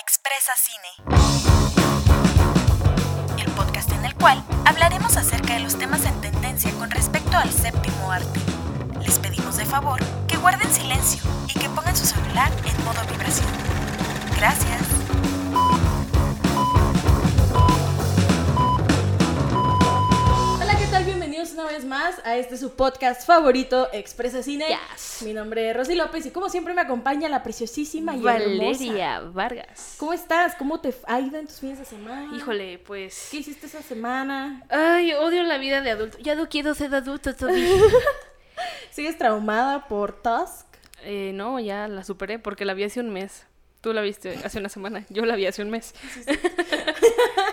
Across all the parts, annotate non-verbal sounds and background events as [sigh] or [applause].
Expresa Cine. El podcast en el cual hablaremos acerca de los temas en tendencia con respecto al séptimo arte. Les pedimos de favor que guarden silencio y que pongan su celular en modo vibración. Gracias. Una vez más a este su podcast favorito, Expresa Cine. Yes. Mi nombre es Rosy López y como siempre me acompaña la preciosísima y hermosa. Valeria Vargas. ¿Cómo estás? ¿Cómo te ha ido en tus fines de semana? Híjole, pues. ¿Qué hiciste esa semana? Ay, odio la vida de adulto. Ya no quiero ser adulto todavía. [laughs] ¿Sigues traumada por Tusk? eh, no, ya la superé porque la vi hace un mes. Tú la viste hace una semana. Yo la vi hace un mes. [laughs]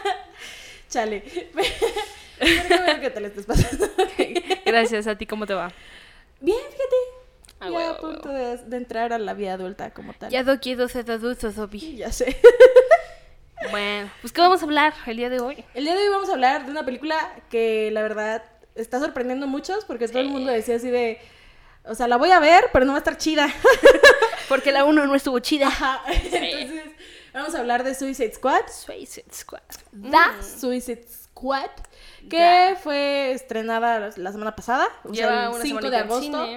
[laughs] Chale. Pero qué bueno que te la estés pasando. [laughs] Gracias. ¿A ti cómo te va? Bien, fíjate. Ah, ya huevo, a punto de, de entrar a la vida adulta como tal. Ya no quiero ser adulto todavía. Ya sé. [laughs] Bueno, pues ¿qué vamos a hablar el día de hoy? El día de hoy vamos a hablar de una película que la verdad está sorprendiendo a muchos porque todo el mundo decía así de, o sea, la voy a ver, pero no va a estar chida. [laughs] Porque la 1 no estuvo chida. Ajá. Entonces, vamos a hablar de Suicide Squad. Suicide Squad. The Suicide Squad, que Ya. fue estrenada la- semana pasada, o sea, el una 5 de agosto.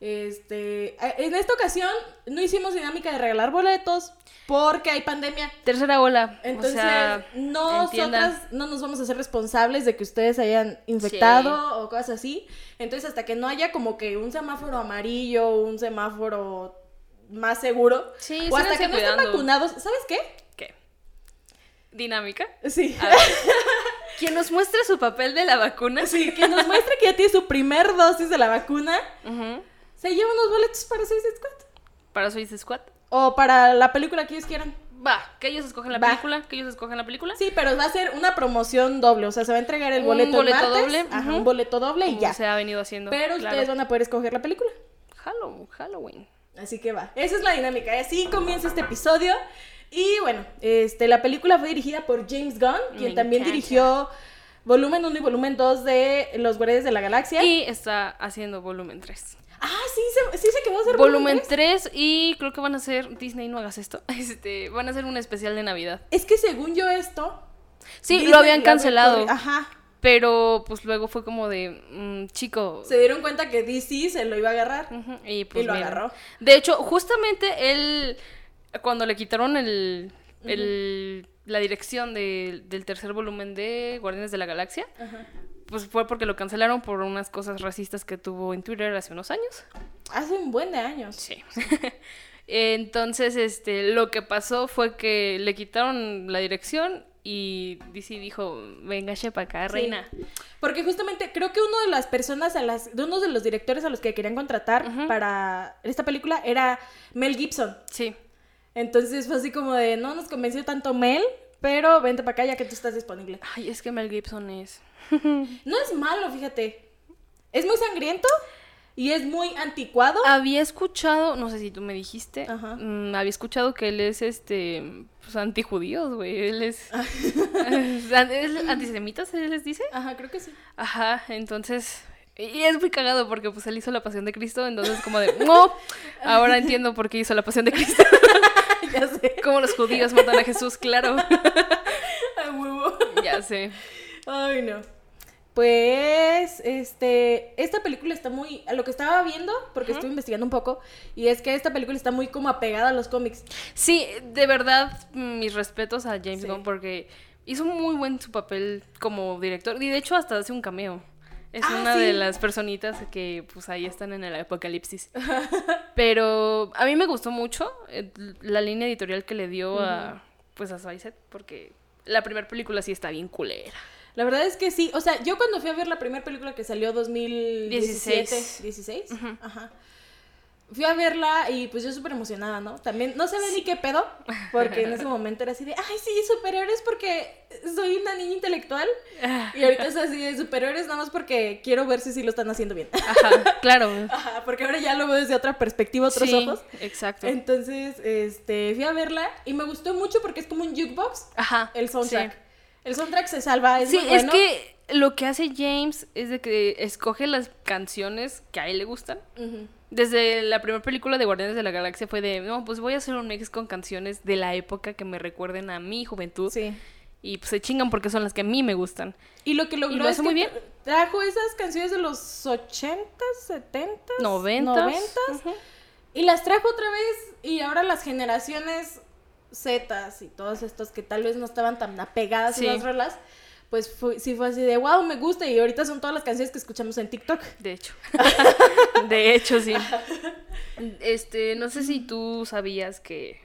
Este, en esta ocasión no hicimos dinámica de regalar boletos porque hay pandemia. Tercera ola. Entonces, o sea, nosotras no nos vamos a hacer responsables de que ustedes hayan infectado o cosas así. Entonces, hasta que no haya como que un semáforo amarillo, un semáforo más seguro, Sí, o hasta que no estén vacunados, ¿sabes qué? ¿Qué? ¿Dinámica? Sí. A ver. [laughs] Quien nos muestre su papel de la vacuna. Sí, [laughs] que nos muestre que ya tiene su primer dosis de la vacuna, Ujú. se lleva unos boletos para Suicide Squad. Para Suicide Squad. O para la película que ellos quieran. Va, que ellos escogen la Va. película, que ellos escogen la película. Sí, pero va a ser una promoción doble. O sea, se va a entregar el Un boleto el boleto martes, doble, Ajá, ujú. un boleto doble y ya. se ha venido haciendo. Pero claro. ustedes van a poder escoger la película. Halloween, Halloween. Así que va. Esa es la dinámica. Y así comienza este episodio. Y bueno, este, la película fue dirigida por James Gunn, quien Me también encanta. dirigió volumen 1 y volumen 2 de Los Guardianes de la Galaxia. Y está haciendo volumen 3. Ah, sí, se, sí se quedó a hacer Volumen tres. 3 y creo que van a hacer, Disney no hagas esto, [laughs] este, van a hacer un especial de Navidad. Es que según yo esto... Sí, Disney lo habían había cancelado, Ajá. pero pues luego fue como de, mm, chico, Se dieron cuenta que DC se lo iba a agarrar. Y pues y lo mira. agarró. De hecho, justamente él, cuando le quitaron el, el- la dirección de- del tercer volumen de Guardianes de la Galaxia, pues fue porque lo cancelaron por unas cosas racistas que tuvo en Twitter hace unos años. Hace un buen de años. Sí. [laughs] Entonces, este, lo que pasó fue que le quitaron la dirección y DC dijo, venga, para acá, reina. Porque justamente creo que uno de las personas a las, de uno de los directores a los que querían contratar para esta película era Mel Gibson. Sí. Entonces fue así como de, no nos convenció tanto Mel, pero vente para acá ya que tú estás disponible. Ay, es que Mel Gibson es... [laughs] No es malo, fíjate. Es muy sangriento y es muy anticuado. Había escuchado, no sé si tú me dijiste, Ajá. mm, había escuchado que él es este, pues antijudíos, güey, él es, [laughs] [laughs] es es antisemita, se les dice. Ajá, creo que sí. Ajá, entonces, y es muy cagado porque pues él hizo la pasión de Cristo, entonces como de, no, ahora entiendo por qué hizo la pasión de Cristo. [laughs] ya sé. Como los judíos matan a Jesús, claro. [laughs] A huevo. ya sé. Ay, no. Pues, este, esta película está muy, a lo que estaba viendo, porque estuve investigando un poco, y es que esta película está muy como apegada a los cómics. Sí, de verdad, mis respetos a James Sí. Gunn porque hizo muy buen su papel como director y de hecho hasta hace un cameo. Es Ah, una sí. de las personitas que pues ahí están en el apocalipsis. [laughs] Pero a mí me gustó mucho eh, la línea editorial que le dio a pues a Suicide porque la primera película sí está bien culera. La verdad es que sí, o sea, yo cuando fui a ver la primera película que salió 2017, 16. 16, Ujú. ajá. Fui a verla y pues yo súper emocionada, ¿no? También no sabía ni qué pedo, porque en ese momento era así de, ay, sí, superhéroes porque soy una niña intelectual. Y ahorita es así de superhéroes nada más porque quiero ver si sí lo están haciendo bien. Ajá, claro. [laughs] Ajá, porque ahora ya lo veo desde otra perspectiva, otros sí, ojos. exacto. Entonces, este, fui a verla y me gustó mucho porque es como un jukebox, Ajá. el soundtrack. sí. El soundtrack se salva, es Sí, muy es que lo que hace James es de que escoge las canciones que a él le gustan. Ujú. Desde la primera película de Guardianes de la Galaxia fue de, no, pues voy a hacer un mix con canciones de la época que me recuerden a mi juventud. Sí. Y pues se chingan porque son las que a mí me gustan. Y lo que logró Y lo es que muy bien. trajo esas canciones de los 80s, 70s, 90s. 90s, Ujú. y las trajo otra vez y ahora las generaciones Z y todas estas que tal vez no estaban tan apegadas Sí. a las rolas, pues fue- sí fue así de wow, me gusta y ahorita son todas las canciones que escuchamos en TikTok. De hecho. [laughs] de hecho, sí. Este, no sé si tú sabías que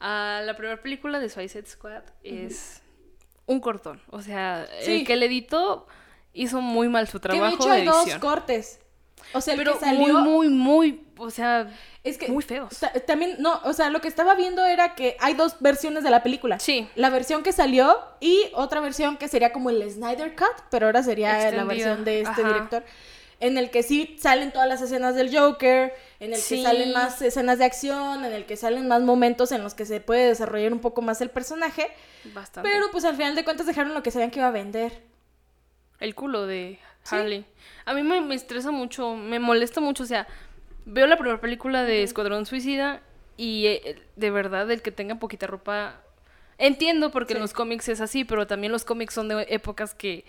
ah, la primera película de Suicide Squad es un cortón. O sea, Sí. el que le editó hizo muy mal su que de trabajo hecho de hay dos edición. cortes. O sea, el Pero que salió muy, muy, muy, o sea, es que muy feos. ta- también no, o sea, lo que estaba viendo era que hay dos versiones de la película. Sí. La versión que salió y otra versión que sería como el Snyder Cut, pero ahora sería la versión de este Ajá. director. En el que sí salen todas las escenas del Joker, en el Sí. que salen más escenas de acción, en el que salen más momentos en los que se puede desarrollar un poco más el personaje. Bastante. Pero pues al final de cuentas dejaron lo que sabían que iba a vender. El culo de. Harley. A mí me, me estresa mucho, me molesta mucho. O sea, veo la primera película de Escuadrón Suicida y eh, de verdad el que tenga poquita ropa. Entiendo porque en los cómics es así, pero también los cómics son de épocas que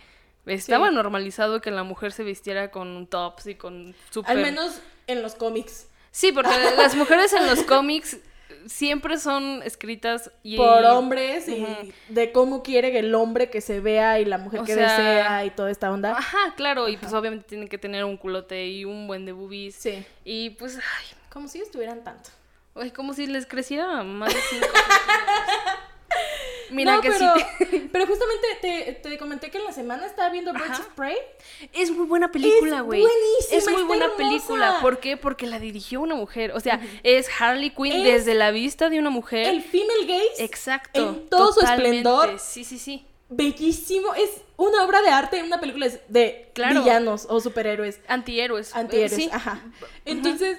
estaba normalizado que la mujer se vistiera con tops y con super... Al menos en los cómics. Sí, porque las mujeres en los [laughs] cómics siempre son escritas y... Por hombres y de cómo quiere el hombre que se vea y la mujer O que sea- desea y toda esta onda. Ajá, claro, y pues obviamente tienen que tener un culote y un buen de boobies. Sí. Y pues, ay, Como si estuvieran tanto. Ay, como si les creciera más de 5 [laughs] centímetros. Mira No, que pero, sí. [laughs] pero justamente te, te comenté que en la semana estaba viendo Birds Ajá. of Prey. Es muy buena película, Es güey. buenísima, Es muy buena hermosa. película. ¿Por qué? Porque la dirigió una mujer. O sea, es Harley Quinn Es desde la vista de una mujer. El female gaze, Exacto. en todo su totalmente. esplendor. Sí, sí, sí. bellísimo. Es una obra de arte, una película de- Claro. villanos o superhéroes. Antihéroes. Antihéroes, Sí. ajá. Entonces,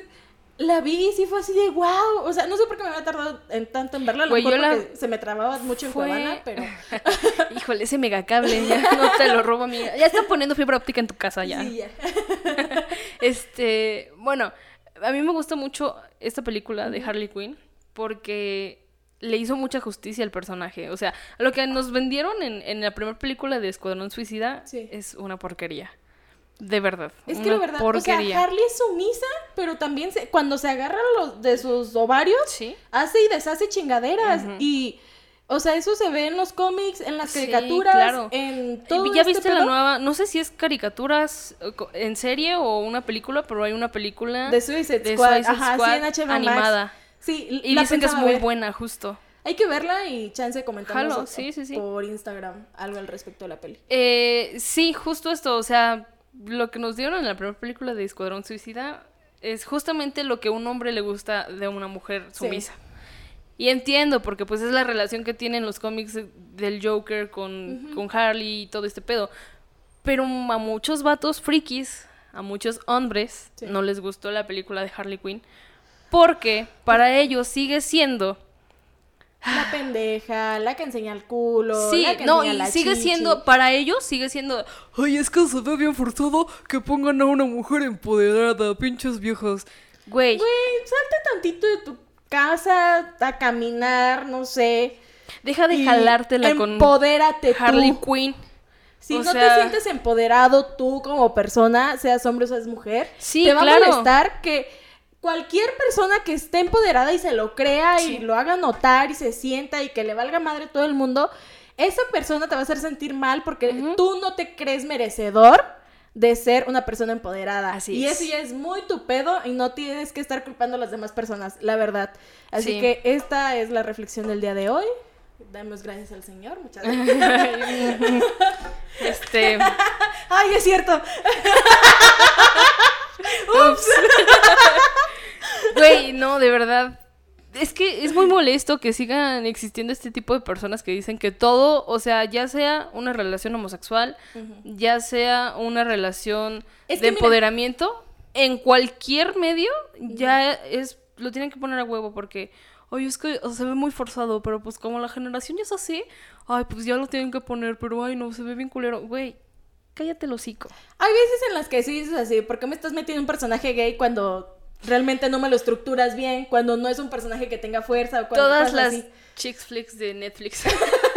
la vi y sí fue así de wow. O sea, no sé por qué me había tardado en tanto en verla. A lo Güey, mejor yo la- porque se me trababa mucho en Fue- Cuevana, pero. [laughs] Híjole, ese megacable, ya no te lo robo, amiga. Ya están poniendo fibra óptica en tu casa ya. Sí, ya. [laughs] Este, bueno, a mí me gusta mucho esta película de Harley Quinn porque le hizo mucha justicia al personaje. O sea, lo que nos vendieron en, en la primera película de Escuadrón Suicida Sí. es una porquería. De verdad. Es que la verdad, porquería. o sea, Harley es sumisa, pero también se- cuando se agarra los, de sus ovarios, Sí. hace y deshace chingaderas. Y, o sea, eso se ve en los cómics, en las Sí, caricaturas, claro. en todo ¿Ya este viste la nueva? No sé si es caricaturas eh, en serie o una película, pero hay una película de Suicide de Squad. Suicide Ajá, Squad sí, en HBO Max. animada. Sí, Y dicen que es muy buena, justo. Hay que verla y chance comentamos sí, sí. por Instagram algo al respecto de la peli. Eh, sí, justo esto, o sea, lo que nos dieron en la primera película de Escuadrón Suicida es justamente lo que a un hombre le gusta de una mujer Sí. sumisa. Y entiendo, porque pues es la relación que tienen los cómics del Joker con, con Harley y todo este pedo. Pero a muchos vatos frikis, a muchos hombres, Sí. no les gustó la película de Harley Quinn. Porque para ellos sigue siendo La pendeja, la que enseña el culo, Sí, la que no, y la sigue chichi. siendo, para ellos sigue siendo, ay, es que se ve bien forzado que pongan a una mujer empoderada, pinches viejos. Güey, Güey, salte tantito de tu casa a caminar, no sé. deja de jalártela con Empodérate Harley tú. Quinn. Si O no sea- te sientes empoderado tú como persona, seas hombre o seas mujer, Sí, te va claro. a molestar que cualquier persona que esté empoderada y se lo crea Sí. y lo haga notar y se sienta y que le valga madre todo el mundo, esa persona te va a hacer sentir mal porque tú no te crees merecedor de ser una persona empoderada. Así y es. eso ya es muy tu pedo y no tienes que estar culpando a las demás personas, la verdad. Así Sí. que esta es la reflexión del día de hoy. Damos gracias al Señor, muchas [laughs] gracias. este, [laughs] Ay, es cierto. [laughs] ups. [laughs] Güey, no, de verdad. Es que es muy molesto que sigan existiendo este tipo de personas que dicen que todo, o sea, ya sea una relación homosexual, ya sea una relación Es de mira- empoderamiento, en cualquier medio ya es lo tienen que poner a huevo porque oye, es que o se ve muy forzado, pero pues como la generación ya es así, ay, pues ya lo tienen que poner, pero ay, no, se ve bien culero, güey. Cállate el hocico. Hay veces en las que sí dices así, ¿por qué me estás metiendo un personaje gay cuando realmente no me lo estructuras bien, cuando no es un personaje que tenga fuerza o cuando Todas las así. flicks de Netflix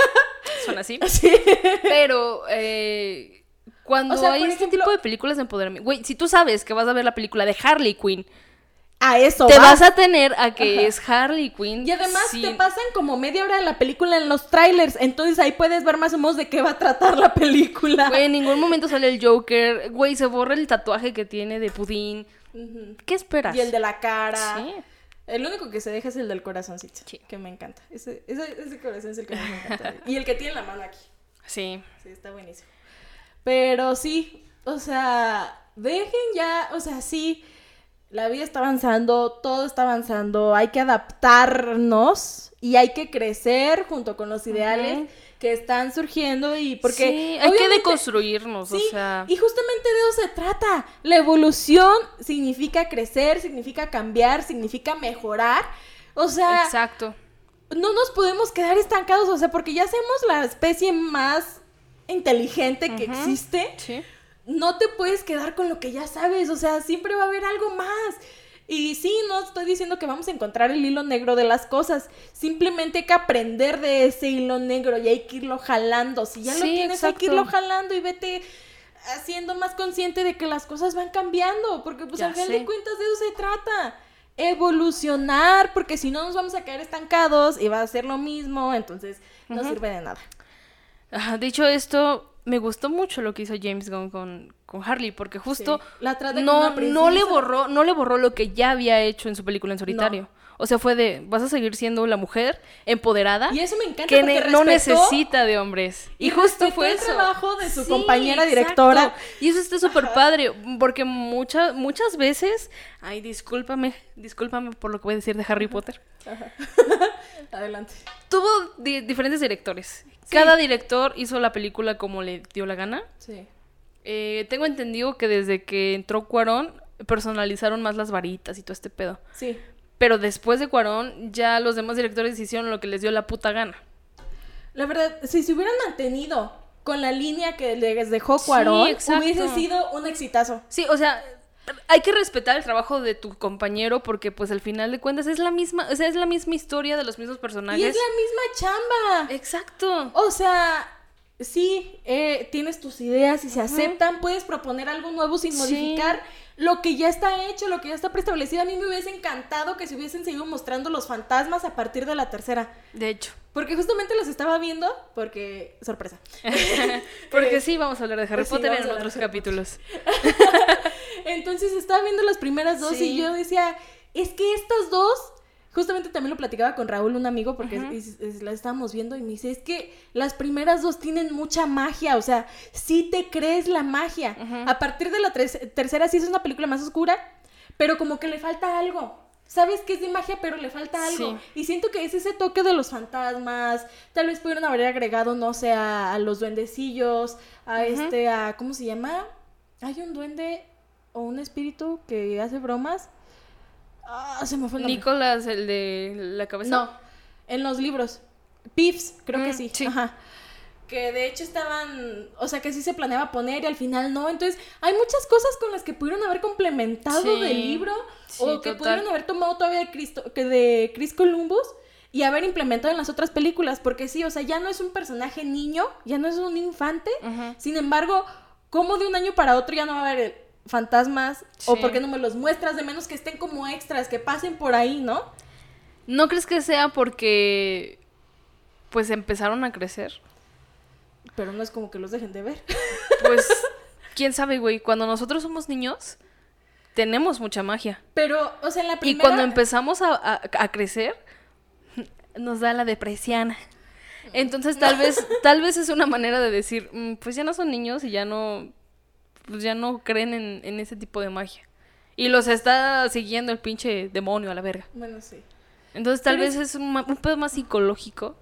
[laughs] son así. Sí. Pero eh, cuando O sea, hay este tipo de películas de empoderamiento, güey, si tú sabes que vas a ver la película de Harley Quinn, A eso te va. vas a tener a que Ajá. es Harley Quinn. Y además te pasan como media hora de la película en los trailers, entonces ahí puedes ver más o menos de qué va a tratar la película. Güey, en ningún momento sale el Joker. Güey, se borra el tatuaje que tiene de pudín. ¿Qué esperas? Y el de la cara. Sí. El único que se deja es el del corazoncito, Sí. que me encanta. Ese, ese, ese corazón es el que me encanta. [laughs] y el que tiene la mano aquí. Sí. Sí, está buenísimo. Pero sí, o sea, dejen ya, o sea, sí, la vida está avanzando, todo está avanzando, hay que adaptarnos y hay que crecer junto con los ideales que están surgiendo y porque Sí, hay que deconstruirnos, Sí, o sea. y justamente de eso se trata. La evolución significa crecer, significa cambiar, significa mejorar. O sea, Exacto. no nos podemos quedar estancados, o sea, porque ya somos la especie más inteligente que existe. Sí. No te puedes quedar con lo que ya sabes, o sea, siempre va a haber algo más. Y sí, no estoy diciendo que vamos a encontrar el hilo negro de las cosas, simplemente hay que aprender de ese hilo negro y hay que irlo jalando. Si ya lo tienes, hay que irlo jalando y vete haciendo más consciente de que las cosas van cambiando, porque pues al final sé. de cuentas de eso se trata. Evolucionar, porque si no nos vamos a quedar estancados y va a ser lo mismo, entonces no sirve de nada. Dicho esto, me gustó mucho lo que hizo James Gunn con, con Harley, porque justo Sí. La no, no le borró, no le borró lo que ya había hecho en su película en solitario. O sea, fue de, vas a seguir siendo la mujer empoderada Y eso me encanta que no necesita de hombres. Y, y justo fue el eso. trabajo de su Sí, compañera exacto. directora. Y eso está súper padre, porque muchas muchas veces, ay, discúlpame, discúlpame por lo que voy a decir de Harry Potter. [laughs] Adelante. Tuvo di- diferentes directores. Cada director hizo la película como le dio la gana. Sí. Eh, tengo entendido que desde que entró Cuarón personalizaron más las varitas y todo este pedo. Sí. Pero después de Cuarón, ya los demás directores hicieron lo que les dio la puta gana. La verdad, si se hubieran mantenido con la línea que les dejó Sí, Cuarón, exacto. hubiese sido un exitazo. Sí, o sea, hay que respetar el trabajo de tu compañero porque pues al final de cuentas es la misma, o sea, es la misma historia de los mismos personajes. Y es la misma chamba. Exacto. O sea, sí, eh, tienes tus ideas y se aceptan, puedes proponer algo nuevo sin Sí. modificar lo que ya está hecho, lo que ya está preestablecido. A mí me hubiese encantado que se hubiesen seguido mostrando los fantasmas a partir de la tercera. De hecho. Porque justamente los estaba viendo, porque, sorpresa. [laughs] Porque sí, vamos a hablar de Harry Pues Potter en otros capítulos. [laughs] Entonces estaba viendo las primeras dos Sí. y yo decía, es que estas dos, justamente también lo platicaba con Raúl, un amigo, porque es- es- las estábamos viendo y me dice, es que las primeras dos tienen mucha magia, o sea, sí te crees la magia. A partir de la tercera sí es una película más oscura, pero como que le falta algo. Sabes que es de magia, pero le falta algo. Sí. Y siento que es ese toque de los fantasmas. Tal vez pudieron haber agregado, no sé, a, a los duendecillos, a este, a, ¿cómo se llama? Hay un duende o un espíritu que hace bromas. Ah, se me fue el nombre. Nicolás, el de la cabeza. No, en los libros. Piffs, creo que Mm, sí. sí. Ajá. Que de hecho estaban, o sea, que sí se planeaba poner y al final no. Entonces, hay muchas cosas con las que pudieron haber complementado Sí. del libro Sí, o que total. pudieron haber tomado todavía de, Cristo, que de Chris Columbus y haber implementado en las otras películas. Porque sí, o sea, ya no es un personaje niño, ya no es un infante. Sin embargo, ¿cómo de un año para otro ya no va a haber fantasmas? ¿O por qué no me los muestras? De menos que estén como extras, que pasen por ahí, ¿no? ¿No crees que sea porque pues empezaron a crecer? Pero no es como que los dejen de ver. [laughs] Pues quién sabe, güey, cuando nosotros somos niños tenemos mucha magia. Pero, o sea, en la Y primera... cuando empezamos a, a- a crecer [laughs] nos da la depresión. Entonces tal vez [laughs] tal vez es una manera de decir, "Mm, pues ya no son niños y ya no pues ya no creen en, en ese tipo de magia. Y los está siguiendo el pinche demonio a la verga. Bueno, sí. Entonces tal Pero vez es un, un pedo más psicológico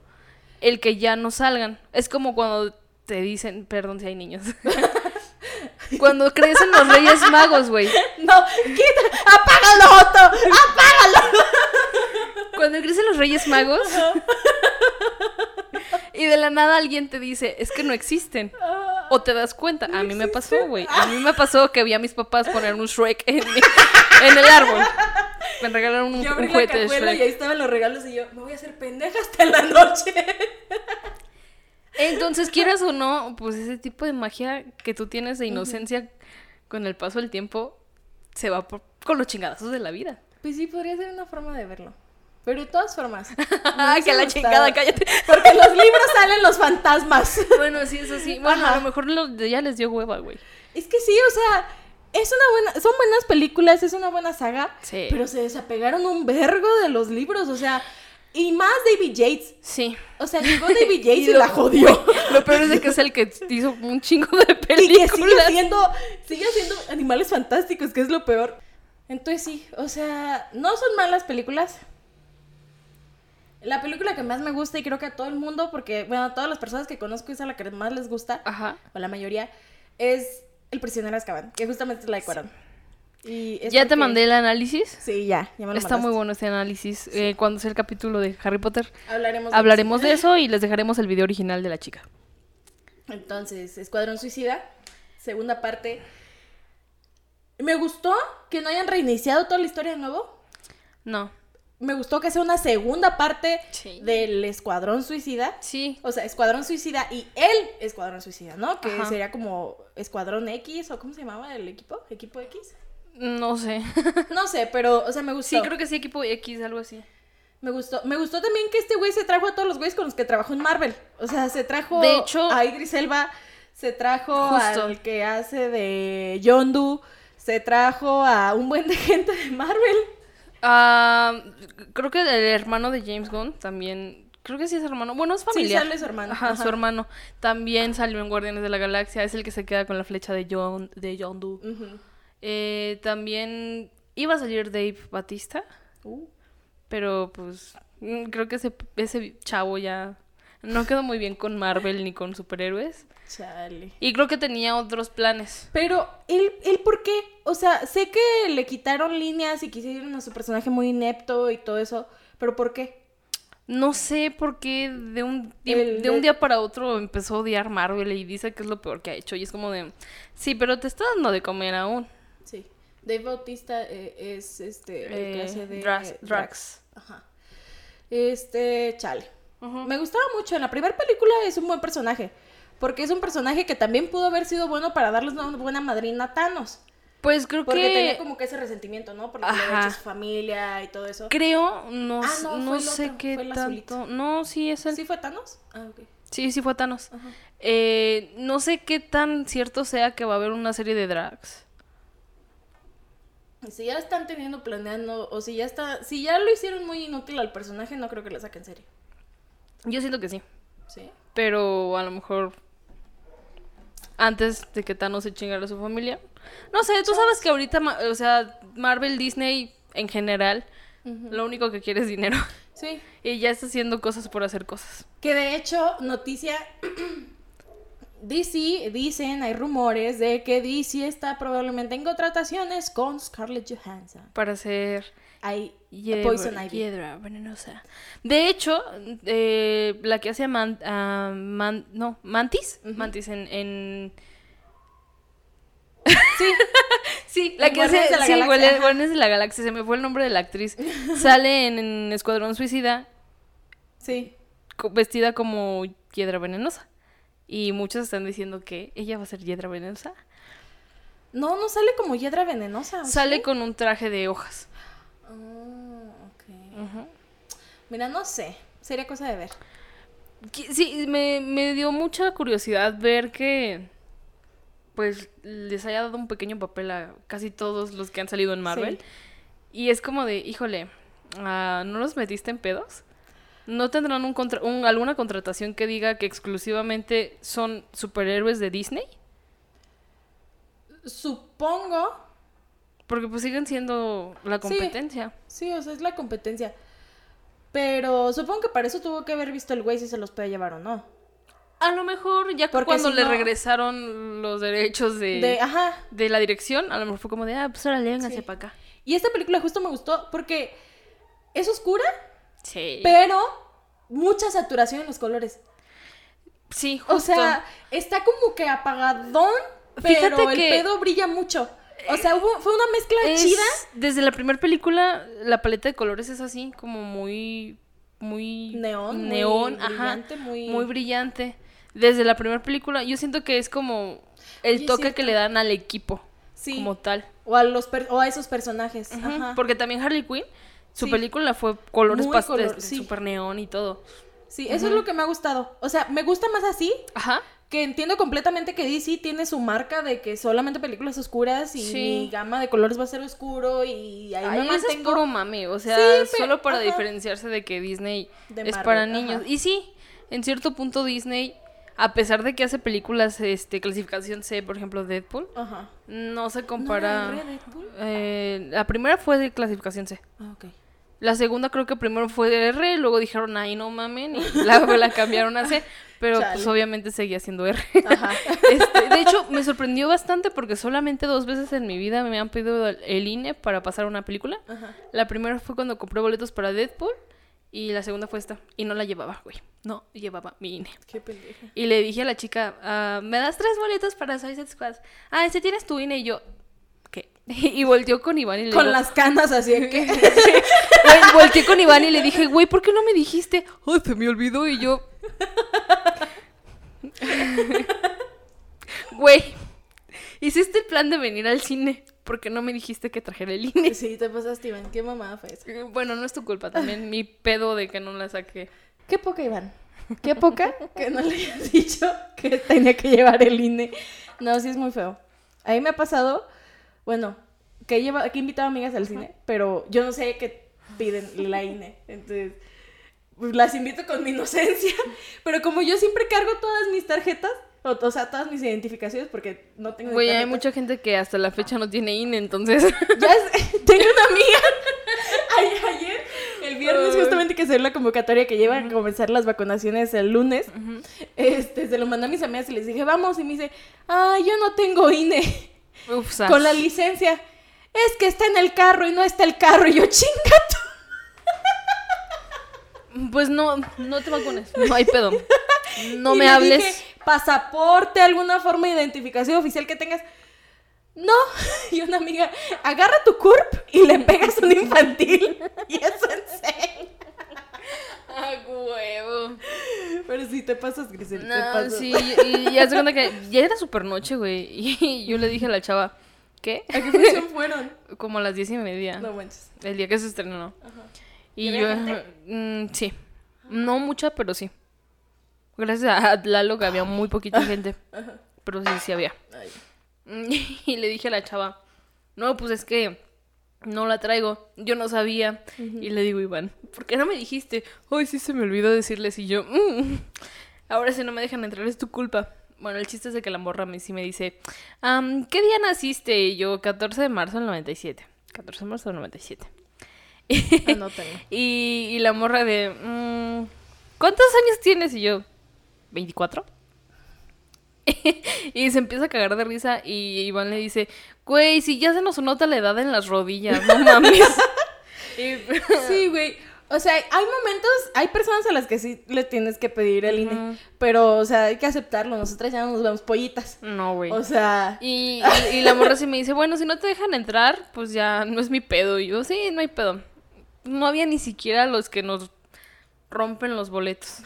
el que ya no salgan. Es como cuando te dicen, perdón si hay niños. [laughs] cuando crecen los Reyes Magos, güey. No, quita, apágalo, Otto, apágalo. Cuando crecen los Reyes Magos y de la nada alguien te dice, es que no existen. O te das cuenta. A mí me pasó, güey. A mí me pasó que vi a mis papás poner un Shrek en, mi- en el árbol. Me regalaron un, Yo abrí un la juguete de cajuela y Shrek. ahí estaban los regalos y yo, me voy a hacer pendeja hasta la noche. Entonces, quieras o no, pues ese tipo de magia que tú tienes de inocencia con el paso del tiempo se va por- con los chingadazos de la vida. Pues sí, podría ser una forma de verlo. Pero de todas formas. [laughs] Ah, que la chingada, cállate. Porque en los libros salen los fantasmas. [laughs] Bueno, sí, eso sí. Bueno, Ajá. a lo mejor lo- ya les dio hueva, güey. Es que sí, o sea, es una buena, son buenas películas, es una buena saga, Sí. pero se desapegaron un vergo de los libros, o sea, y más David Yates. Sí. O sea, llegó David [laughs] Yates y, lo- la jodió. Lo peor es de que es el que [laughs] hizo un chingo de Y que películas. sigue haciendo, sigue haciendo animales fantásticos, que es lo peor. Entonces sí, o sea, no son malas películas. La película que más me gusta y creo que a todo el mundo, porque, bueno, a todas las personas que conozco es a la que más les gusta, Ajá. o la mayoría, es El prisionero de Azkaban, que justamente es la de Cuarón. Y ¿Ya te mandé el análisis? Sí, ya, ya me lo Está muy bueno este análisis. Eh, cuando sea el capítulo de Harry Potter, Hablaremos de hablaremos de eso y les dejaremos el video original de la chica. Entonces, Escuadrón Suicida, segunda parte. Me gustó que no hayan reiniciado toda la historia de nuevo. No. Me gustó que sea una segunda parte Sí. del Escuadrón Suicida. Sí. O sea, Escuadrón Suicida y el Escuadrón Suicida, ¿no? Que Ajá. sería como Escuadrón X o ¿cómo se llamaba el equipo? ¿Equipo X? No sé. [laughs] No sé, pero, o sea, me gustó. Sí, creo que sí, equipo X, algo así. Me gustó. Me gustó también que este güey se trajo a todos los güeyes con los que trabajó en Marvel. O sea, se trajo De hecho- a Idris Elba, se trajo Justo. al que hace de Yondu, se trajo a un buen de gente de Marvel. Ah, creo que el hermano de James Gunn también. Creo que sí es hermano. Bueno, es familiar. sale su hermano, Ajá, ajá. su hermano. También salió en Guardianes de la Galaxia. Es el que se queda con la flecha de John, de Yondu. Ujú. Eh, también iba a salir Dave Batista. Uh, Pero pues mm, creo que ese, ese chavo ya no quedó muy bien con Marvel ni con superhéroes. chale. Y creo que tenía otros planes. Pero, ¿él, ¿él por qué? O sea, sé que le quitaron líneas y quisieron a su personaje muy inepto y todo eso, pero ¿por qué? No sé por qué de un, El de un de- día para otro empezó a odiar Marvel y dice que es lo peor que ha hecho. Y es como de, sí, pero te está dando de comer aún. Dave Bautista eh, es este el que Eh, hace de Drax- eh, Drax. Ajá. Este, chale. Me gustaba mucho. En la primera película es un buen personaje. Porque es un personaje que también pudo haber sido bueno para darles una buena madrina a Thanos. Pues creo Porque que... tenía como que ese resentimiento, ¿no? Porque le había hecho su familia y todo eso. Creo, no, Ah, no, sé otro, qué tanto... azulito. No, sí, es el... ¿Sí fue Thanos? Ah, ok. Sí, sí fue Thanos. Ajá. Eh, no sé qué tan cierto sea que va a haber una serie de drags. Si ya están teniendo planeando, o si ya está, si ya lo hicieron muy inútil al personaje, no creo que lo saquen serio. Yo siento que sí. Sí. Pero a lo mejor antes de que Thanos se chingara a su familia. No sé, tú sabes que ahorita, o sea, Marvel, Disney en general, lo único que quiere es dinero. Sí. [laughs] Y ya está haciendo cosas por hacer cosas. Que de hecho, noticia. [clears throat] DC, dicen, hay rumores de que DC está probablemente en contrataciones con Scarlett Johansson. Para hacer Hay hiedra, Poison Ivy. hiedra venenosa. De hecho, eh, la que hace Man- Man- no, Mantis, Mantis en, en- Sí, [laughs] Sí, la En que hace de la sí, Guardianes- de la Galaxia, se me fue el nombre de la actriz. [laughs] Sale en, en Escuadrón Suicida sí. vestida como hiedra venenosa. Y muchos están diciendo que ella va a ser hiedra venenosa. No, no sale como hiedra venenosa. ¿o Sale con un traje de hojas. Ah, ok. Mira, no sé. Sería cosa de ver. Sí, me, me dio mucha curiosidad ver que pues les haya dado un pequeño papel a casi todos los que han salido en Marvel. Sí. Y es como de, híjole, ah, ¿no los metiste en pedos? ¿No tendrán un contra- un- alguna contratación que diga que exclusivamente son superhéroes de Disney? Supongo. Porque pues siguen siendo la competencia. Sí, o sea, es la competencia. Pero supongo que para eso tuvo que haber visto el güey si se los puede llevar o no. A lo mejor ya Porque cuando si le no- regresaron los derechos de, De, ajá. de la dirección, a lo mejor fue como de, ah, pues ahora lénganse Sí. para acá. Y esta película justo me gustó porque es oscura, Sí. pero mucha saturación en los colores. Sí, justo. O sea, está como que apagadón, pero Fíjate el que- pedo brilla mucho. O sea, hubo, fue una mezcla Es- chida. Desde la primera película, la paleta de colores es así, como muy. Muy. Neón, muy Neón, ajá. brillante, muy- Muy brillante. Desde la primera película, yo siento que es como el Oye, toque que le dan al equipo. Sí. Como tal. O a los per- o a esos personajes. Ajá. Porque también Harley Quinn, su Sí. película fue colores Muy pastel, color- sí. super neón y todo. Sí, eso es lo que me ha gustado. O sea, me gusta más así, Ajá. que entiendo completamente que DC tiene su marca de que solamente películas oscuras y Sí. mi gama de colores va a ser oscuro y ahí Ay, me ese es mantengo. puro mame, o sea, Sí, solo para ajá. diferenciarse de que Disney De es Marvel, para niños. ajá. Y sí, en cierto punto Disney, a pesar de que hace películas este clasificación C, por ejemplo Deadpool, Ajá. no se ¿No compara. era Deadpool? Eh, la primera fue de clasificación C. Ah. La segunda creo que primero fue de R, luego dijeron, ay, no mamen, y luego [laughs] la cambiaron a C, pero pues obviamente seguía siendo R. Ajá. [laughs] Este, de hecho, me sorprendió bastante porque solamente dos veces en mi vida me han pedido el- el INE para pasar una película. Ajá. La primera fue cuando compré boletos para Deadpool y la segunda fue esta. Y no la llevaba, güey. No, llevaba mi INE. Qué pendeja. Y le dije a la chica, ah, ¿me das tres boletos para Suicide Squad? Ah, ese tienes tu INE y yo, ¿qué? [laughs] Y volteó con Iván y le Con digo- las canas así. [laughs] Güey, volteé con Iván y le dije, güey, ¿por qué no me dijiste? Ay, se me olvidó y yo. [laughs] Güey, hiciste el plan de venir al cine. ¿Por qué no me dijiste que trajera el INE? sí, te pasaste, Iván. Qué mamada fue eso. [laughs] Bueno, no es tu culpa, también mi pedo de que no la saqué. Qué poca, Iván. Qué poca [laughs] que no le hayas dicho que tenía que llevar el INE. No, sí es muy feo. A mí me ha pasado, bueno, que he, lleva- que he invitado amigas al cine, pero yo no sé qué piden la INE. Entonces, pues las invito con mi inocencia. [laughs] Pero como yo siempre cargo todas mis tarjetas, o, o sea, todas mis identificaciones, porque no tengo Güey, hay mucha gente que hasta la fecha no tiene INE, entonces. [laughs] Ya es- [laughs] tengo una amiga. [laughs] Ay- ayer, el viernes, justamente que salió la convocatoria que lleva a comenzar las vacunaciones el lunes. Este, se lo mandé a mis amigas y les dije, vamos. Y me dice, ay, yo no tengo INE. Uf. Con la licencia. Es que está en el carro y no está el carro. Y yo, chinga tú". Pues no, no te vacunes. No hay pedo. No Y me le hables. dije, pasaporte, alguna forma de identificación oficial que tengas. No, [laughs] y una amiga, agarra tu CURP y le pegas un infantil. Y eso enseña. Ah, huevo. Pero si te pasas, Grisel, te No, pasas. sí, y, y haz de cuenta que ya era super noche, güey. Y [laughs] yo le dije a la chava, ¿qué? ¿A qué función fueron? [laughs] Como a las diez y media. No manches. El día que se estrenó. Y ¿Y yo, mm, sí. No mucha, pero sí. Gracias a Lalo que había muy poquita gente. Pero sí, sí había. [laughs] Y le dije a la chava, no, pues es que no la traigo. Yo no sabía. Y le digo, Iván, ¿por qué no me dijiste? Ay, sí se me olvidó decirles. Y yo, "Mm, [laughs] ahora si no me dejan entrar es tu culpa. Bueno, el chiste es de que la morra me, sí me dice, "Am, ¿qué día naciste? Y yo, 14 de marzo del 97. 14 de marzo del 97. [laughs] Anótalo. Y, y la morra de, "Mm, ¿cuántos años tienes? Y yo, 24. [laughs] y se empieza a cagar de risa y Iván le dice, güey, si ya se nos nota la edad en las rodillas, no [laughs] mames. Y- Sí, güey. O sea, hay momentos, hay personas a las que sí le tienes que pedir el INE. Pero, o sea, hay que aceptarlo. Nosotras ya no nos vemos pollitas. no, güey. O sea, Y, y- y la morra sí me dice, bueno, si no te dejan entrar, pues ya no es mi pedo. Y yo, sí, no hay pedo. No había ni siquiera los que nos rompen los boletos.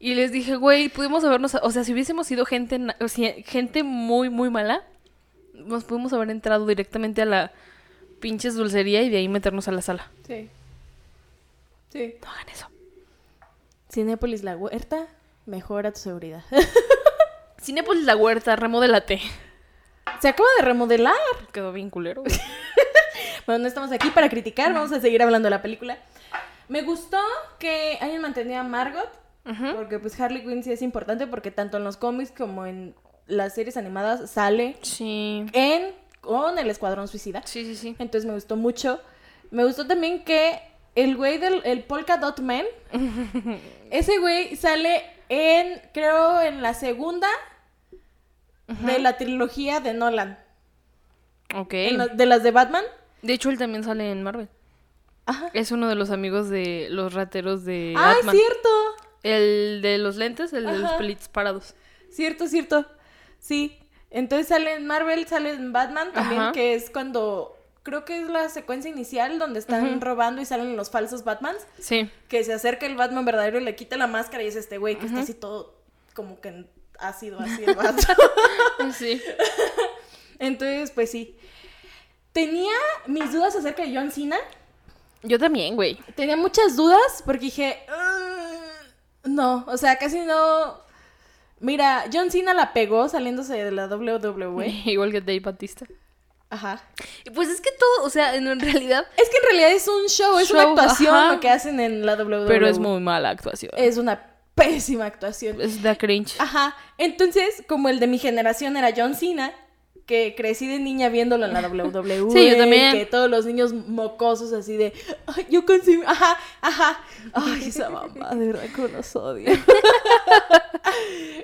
Y les dije, güey, pudimos habernos, o sea, si hubiésemos sido gente, o sea, gente muy, muy mala, nos pudimos haber entrado directamente a la pinches dulcería y de ahí meternos a la sala. sí. Sí. No hagan eso. Cinépolis La Huerta, mejora tu seguridad. [laughs] Cinépolis La Huerta, remodélate. Se acaba de remodelar. Quedó bien culero. [laughs] Bueno, no estamos aquí para criticar, vamos a seguir hablando de la película. Me gustó que hayan mantenido a Margot, Porque pues Harley Quinn sí es importante, porque tanto en los cómics como en las series animadas sale Sí. en con el Escuadrón Suicida. Sí, sí, sí. Entonces me gustó mucho. Me gustó también que el güey del el Polka Dot Man, [laughs] ese güey sale en, creo, en la segunda de la trilogía de Nolan. Ok. La- de las de Batman. De hecho, él también sale en Marvel. Ajá. Es uno de los amigos de los rateros de Ah, es Batman. cierto. El de los lentes, el de los pelitos parados. Cierto, cierto. Sí. Entonces sale en Marvel, sale en Batman también, Ajá. que es cuando creo que es la secuencia inicial donde están robando y salen los falsos Batmans, Sí. que se acerca el Batman verdadero y le quita la máscara y es este güey que está Ujú. así todo como que ácido así el vato. [laughs] Sí. Entonces, pues sí. Tenía mis dudas acerca de John Cena. Yo también, güey. Tenía muchas dudas porque dije, "Mm, no, o sea, casi no. Mira, John Cena la pegó saliéndose de la WWE. [laughs] Igual que Dave Batista. Ajá. Y Pues es que todo, o sea, en realidad. Es que en realidad es un show, es una actuación ajá. lo que hacen en la WWE. Pero es muy mala actuación. Es una pésima actuación. Es da cringe. Ajá. Entonces, como el de mi generación era John Cena, que crecí de niña viéndolo en la WWE. Sí, yo también. Que todos los niños mocosos así de, ay, yo conseguí, ajá, ajá. Ay, esa mamá, de verdad que los odio.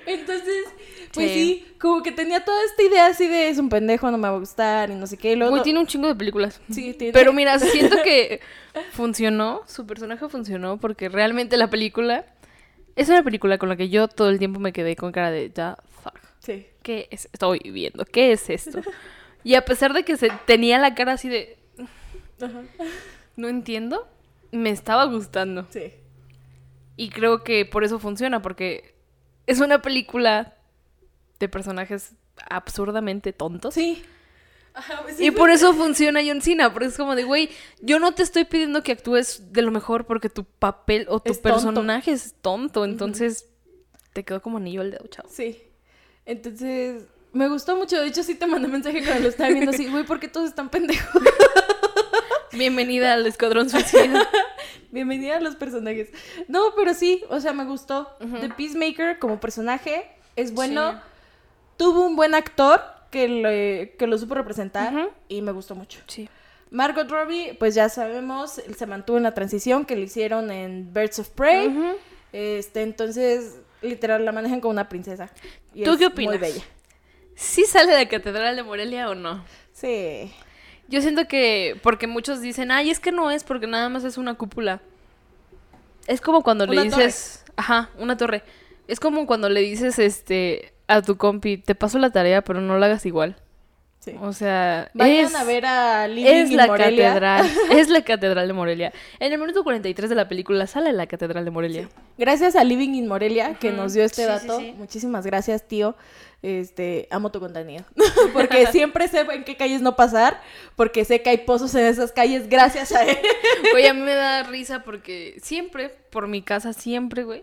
Entonces, pues sí. Sí. como que tenía toda esta idea así de, es un pendejo, no me va a gustar y no sé qué. Y luego, Güey, tiene un chingo de películas. Sí, tiene- Pero mira, siento que funcionó, su personaje funcionó porque realmente la película es una película con la que yo todo el tiempo me quedé con cara de, the fuck, Sí. ¿Qué es- estoy viendo? ¿Qué es esto? Y a pesar de que se tenía la cara así de, Ajá. no entiendo, me estaba gustando. Sí. Y creo que por eso funciona, porque es una película de personajes absurdamente tontos. Sí. Ajá, pues sí, Y por eso funciona John Cena, porque es como de, güey, yo no te estoy pidiendo que actúes de lo mejor porque tu papel o tu Es tonto. personaje es tonto, entonces te quedó como anillo al dedo, chao. Sí. Entonces, me gustó mucho. De hecho, sí te mandé mensaje cuando lo estaba viendo así, güey, ¿por qué todos están pendejos? [laughs] Bienvenida al Escuadrón Suicida. [laughs] Bienvenida a los personajes. No, pero sí, o sea, me gustó. Ujú. The Peacemaker como personaje es bueno. Sí. Tuvo un buen actor que, le- que lo supo representar y me gustó mucho. Sí. Margot Robbie, pues ya sabemos, él se mantuvo en la transición que le hicieron en Birds of Prey. Este, entonces, literal, la manejan como una princesa. Y ¿Tú qué opinas? Muy bella. ¿Sí sale de la Catedral de Morelia o no? Sí. Yo siento que, porque muchos dicen, ay, es que no es porque nada más es una cúpula. Es como cuando le dices, ajá, una torre. Es como cuando le dices, este, a tu compi, te paso la tarea, pero no la hagas igual. Sí. O sea, Vayan es, a ver a Living es in la Morelia. catedral, [laughs] es la catedral de Morelia. En el minuto 43 de la película sale la catedral de Morelia. Gracias a Living in Morelia que nos dio este Sí, dato. Muchísimas gracias, tío. Este, amo tu contenido. [laughs] porque siempre sé en qué calles no pasar, porque sé que hay pozos en esas calles gracias a él. [laughs] Oye, a mí me da risa porque siempre, por mi casa, siempre, güey.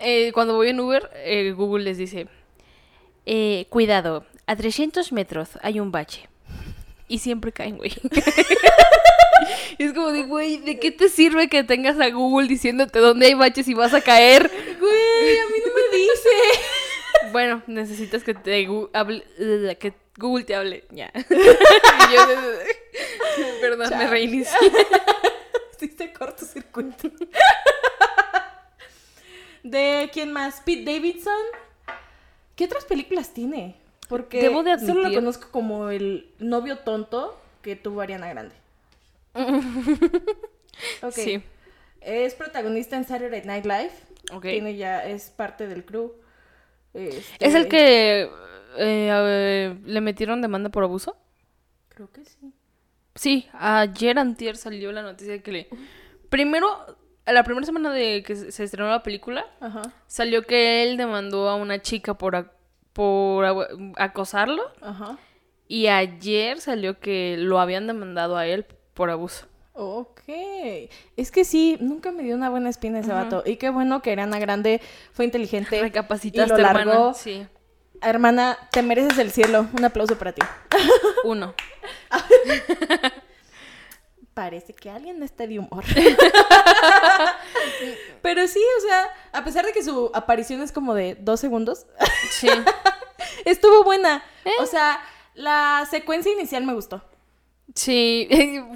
Eh, cuando voy en Uber, eh, Google les dice, eh, cuidado, a 300 metros hay un bache. Y siempre caen, güey. [laughs] Es como de, güey, ¿de qué te sirve que tengas a Google diciéndote dónde hay baches y vas a caer? Güey, a mí no me dice. Bueno, necesitas que te gu- hable, eh, que Google te hable. Ya. [laughs] Yo Perdón, me reinicié. Hiciste [laughs] cortocircuito. ¿De quién más? Pete Davidson. ¿Qué otras películas tiene? Porque Debo de solo lo admitir- conozco como el novio tonto que tuvo Ariana Grande. [laughs] Ok. Sí. Es protagonista en Saturday Night Live. Ok. Tiene ya, es parte del crew. Este, ¿Es el que eh, le metieron demanda por abuso? Creo que sí. Sí, ayer antier salió la noticia de que le... Primero, a la primera semana de que se estrenó la película, Ajá. salió que él demandó a una chica por, por acosarlo Ajá. y ayer salió que lo habían demandado a él por abuso. Ok. Es que sí, nunca me dio una buena espina ese vato. Y qué bueno que Ariana Grande fue inteligente. Recapacitaste, y lo hermana. largó. Sí, Hermana, te mereces el cielo. Un aplauso para ti. uno. [laughs] Parece que alguien no está de humor. [laughs] [laughs] Pero sí, o sea, a pesar de que su aparición es como de dos segundos, Sí. [laughs] estuvo buena. ¿Eh? O sea, la secuencia inicial me gustó. Sí,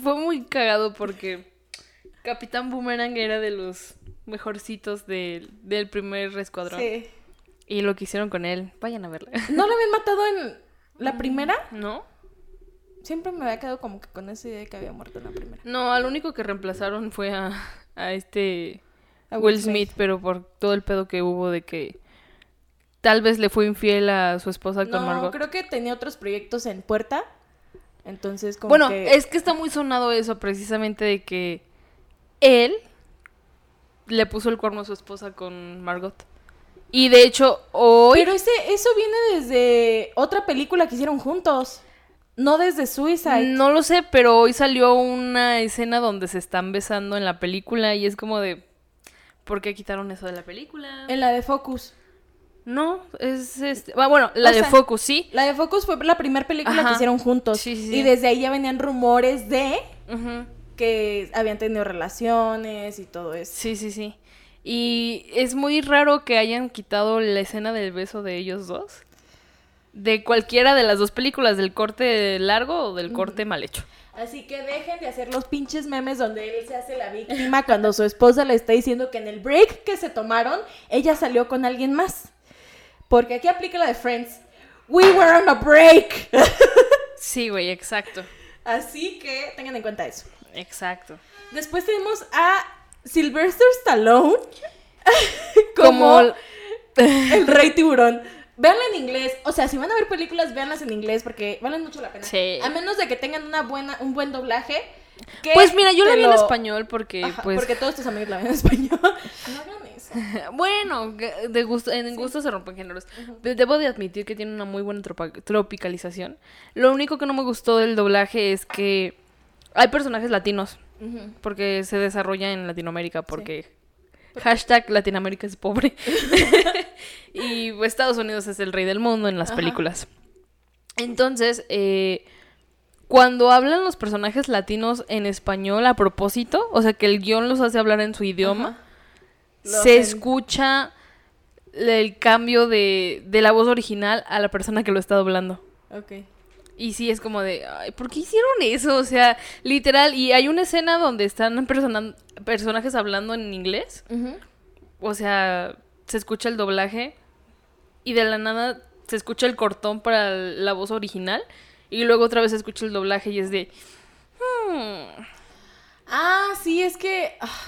fue muy cagado porque Capitán Boomerang era de los mejorcitos del, del primer escuadrón. Sí. Y lo que hicieron con él, vayan a verla. ¿No lo habían matado en la primera? ¿No? Siempre me había quedado como que con esa idea de que había muerto en la primera. No, al único que reemplazaron fue a, a este A Will Smith, pero por todo el pedo que hubo de que tal vez le fue infiel a su esposa con No, Margot. creo que tenía otros proyectos en puerta. Entonces, como Bueno, que... es que está muy sonado eso precisamente de que él le puso el cuerno a su esposa con Margot. Y de hecho, hoy... Pero ese, eso viene desde otra película que hicieron juntos. No desde Suicide. No lo sé, pero hoy salió una escena donde se están besando en la película y es como de... ¿Por qué quitaron eso de la película? En la de Focus. No, es este... Bueno, la O de sea, Focus, sí. La de Focus fue la primera película Ajá. que hicieron juntos. Sí, sí, sí. Y desde ahí ya venían rumores de que habían tenido relaciones y todo eso. Sí, sí, sí. Y es muy raro que hayan quitado la escena del beso de ellos dos. De cualquiera de las dos películas, del corte largo o del corte mal hecho. Así que dejen de hacer los pinches memes donde él se hace la víctima cuando su esposa le está diciendo que en el break que se tomaron, ella salió con alguien más. Porque aquí aplica la de Friends. We were on a break. [laughs] Sí, güey, exacto. Así que tengan en cuenta eso. Exacto. Después tenemos a Sylvester Stallone [laughs] como, Como... el rey tiburón. Véanla en inglés. O sea, si van a ver películas, véanlas en inglés porque valen mucho la pena. Sí. A menos de que tengan una buena, un buen doblaje. que Pues mira, yo la vi en español porque, Ajá, pues... Porque todos tus amigos la ven en español. [laughs] No hagan eso. [laughs] Bueno, de gusto, en gusto se rompen géneros. De- Debo de admitir que tiene una muy buena tropicalización. Lo único que no me gustó del doblaje es que hay personajes latinos. Porque se desarrolla en Latinoamérica, porque hashtag Latinoamérica es pobre. [laughs] [laughs] y pues, Estados Unidos es el rey del mundo en las Ajá. películas. Entonces, eh, cuando hablan los personajes latinos en español a propósito, o sea que el guion los hace hablar en su idioma, se escucha el cambio de, de la voz original a la persona que lo está doblando. Ok. Y sí, es como de, ay, ¿por qué hicieron eso? O sea, literal, y hay una escena donde están persona- personajes hablando en inglés. O sea, se escucha el doblaje y de la nada se escucha el cortón para la voz original y luego otra vez se escucha el doblaje y es de... "Hmm". Ah, sí, es que. ah.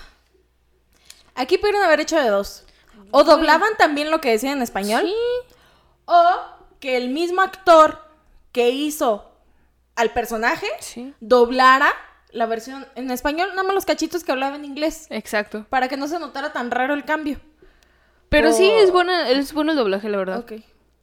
Aquí pudieron haber hecho de dos. O doblaban también lo que decían en español. Sí. O que el mismo actor que hizo al personaje Sí. doblara la versión en español, nada más los cachitos que hablaba en inglés. Exacto. Para que no se notara tan raro el cambio. Pero sí, es, buena, es bueno el doblaje, la verdad. Ok.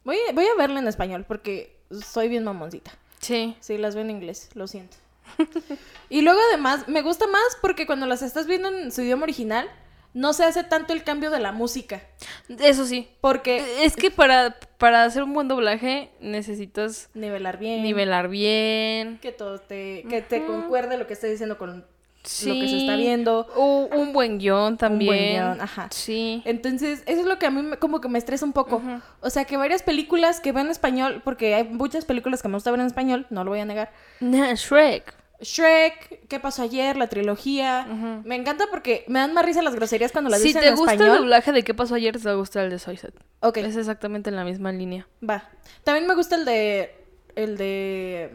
Voy voy a verla en español porque soy bien mamoncita. Sí. Sí, las veo en inglés, lo siento. [laughs] y luego además, me gusta más porque cuando las estás viendo en su idioma original, no se hace tanto el cambio de la música. Eso sí. Porque Es que para, para hacer un buen doblaje necesitas nivelar bien. nivelar bien. Que todo te, que te concuerde lo que estés diciendo con Sí. lo que se está viendo. O un buen guion también. guion, ajá. Sí. Entonces, eso es lo que a mí me- como que me estresa un poco. O sea, que varias películas que veo en español, porque hay muchas películas que me gusta ver en español, no lo voy a negar. [laughs] Shrek. Shrek, ¿qué pasó ayer? La trilogía. Me encanta porque me dan más risa las groserías cuando las Si dicen te en gusta el español. doblaje de qué pasó ayer, te va a gustar el de Soyset. Ok, Es exactamente en la misma línea. va. También me gusta el de. El de.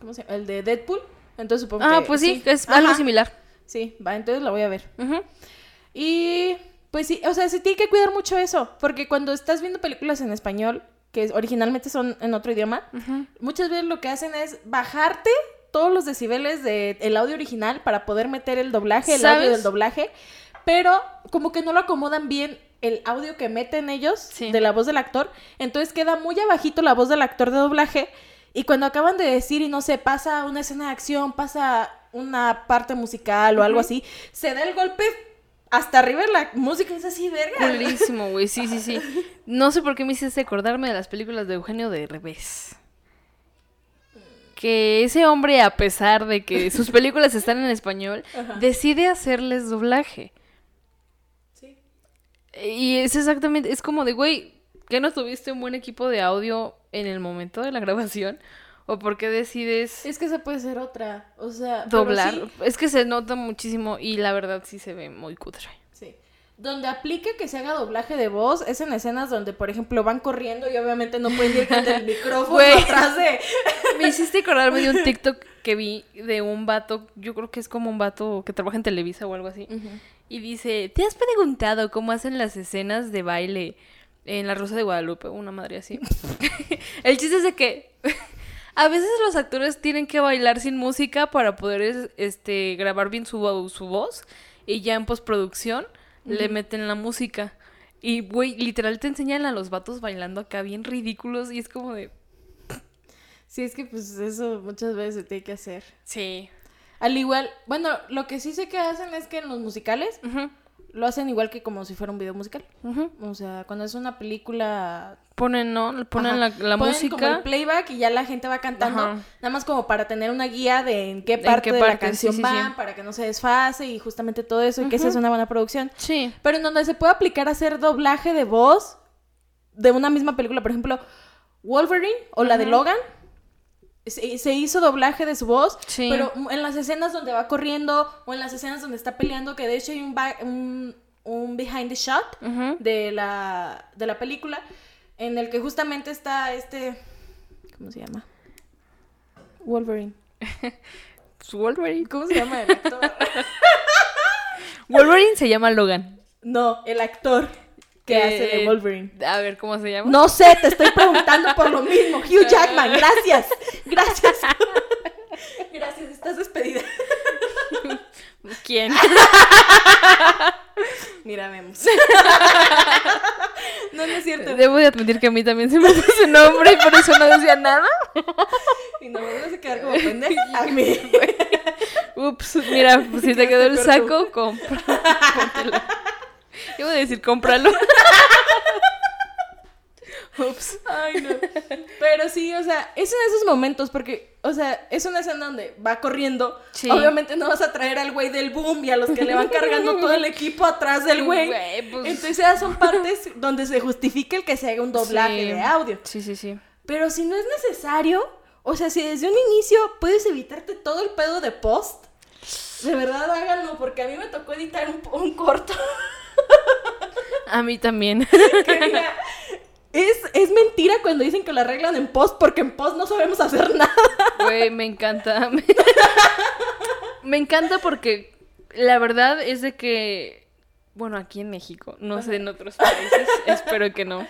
¿Cómo se llama? El de Deadpool. Entonces supongo Ah, que. pues sí, es algo similar. Sí, va, entonces la voy a ver. Y pues sí, o sea, se tiene que cuidar mucho eso, porque cuando estás viendo películas en español, que originalmente son en otro idioma, muchas veces lo que hacen es bajarte todos los decibeles del audio original para poder meter el doblaje, el audio del doblaje, pero como que no lo acomodan bien el audio que meten ellos Sí. de la voz del actor, entonces queda muy abajito la voz del actor de doblaje y cuando acaban de decir y no sé, pasa una escena de acción, pasa una parte musical o algo así, se da el golpe hasta arriba la música es así, verga. Güey. Sí, sí, sí. [laughs] No sé por qué me hiciste acordarme de las películas de Eugenio de Revés. Que ese hombre, a pesar de que sus películas están en español, [laughs] Ajá. decide hacerles doblaje. Sí. Y es exactamente, es como de, güey, ¿que no tuviste un buen equipo de audio en el momento de la grabación? ¿O por qué decides Es que esa puede ser otra, o sea, doblar? sí, Es que se nota muchísimo y la verdad sí se ve muy cutre. Donde aplica que se haga doblaje de voz es en escenas donde, por ejemplo, van corriendo y obviamente no pueden ir con el [laughs] micrófono atrás de... [laughs] Me hiciste acordarme de un [laughs] TikTok que vi de un vato, yo creo que es como un vato que trabaja en Televisa o algo así. Y dice, ¿te has preguntado cómo hacen las escenas de baile En La Rosa de Guadalupe, una madre así. el chiste es de que a veces los actores tienen que bailar sin música para poder es- este, grabar bien su, su voz y ya en postproducción le meten la música. Y, güey, literal te enseñan a los vatos bailando acá bien ridículos y es como de... Sí, es que pues eso muchas veces se tiene que hacer. Sí. Al igual, bueno, lo que sí sé que hacen es que en los musicales lo hacen igual que como si fuera un video musical. O sea, cuando es una película Ponen, ¿no? Ponen la, la Ponen música. como el playback y ya la gente va cantando, Ajá. nada más como para tener una guía de en qué En parte de la canción sí, sí. para que no se desfase y justamente todo eso y que esa es una buena producción. Sí. Pero en donde se puede aplicar hacer doblaje de voz de una misma película, por ejemplo, Wolverine o la de. Logan. Se, se hizo doblaje de su voz, Sí. pero en las escenas donde va corriendo o en las escenas donde está peleando, que de hecho hay un, ba- un, un behind the shot, de la, de la película, en el que justamente está este, ¿cómo se llama? Wolverine. [laughs] Wolverine. ¿Cómo se llama el actor? [laughs] Wolverine se llama Logan. no, el actor que hace de Wolverine. A ver, ¿cómo se llama? No sé, te estoy preguntando por lo mismo. [laughs] Hugh Jackman, gracias. Gracias. [laughs] Gracias, estás despedida. [laughs] ¿Quién? Mira, vemos. No, no es cierto. Debo de admitir que a mí también se me puso ese nombre y por eso no decía nada. Y no me vas a quedar como pendeja. A mí. Ups, mira, pues si te quedó el saco, compra. Póntelo. [laughs] Iba a decir, cómpralo. [laughs] Ups. Ay, no. Pero sí, o sea, es en esos momentos, porque, o sea, es una escena donde va corriendo. Sí. Obviamente no vas a traer al güey del boom y a los que le van cargando todo el equipo atrás del güey. [laughs] Güey, pues- Entonces, esas son partes donde se justifica el que se haga un doblaje Sí. de audio. Sí, sí, sí. Pero si no es necesario, o sea, si desde un inicio puedes evitarte todo el pedo de post, de verdad háganlo, porque a mí me tocó editar un, un corto. [laughs] A mí también. es, es mentira cuando dicen que lo arreglan en post, porque en post no sabemos hacer nada. Güey, me encanta. Me... me encanta porque la verdad es de que, bueno, aquí en México, no sé en otros países, [laughs] espero que no.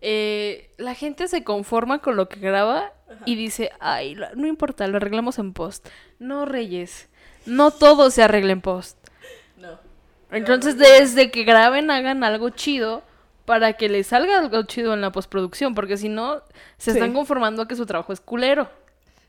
eh, la gente se conforma con lo que graba y dice, ay, no importa, lo arreglamos en post. No, Reyes, no todo se arregla en post. Entonces, desde que graben, hagan algo chido para que les salga algo chido en la postproducción, porque si no, se Sí. están conformando a que su trabajo es culero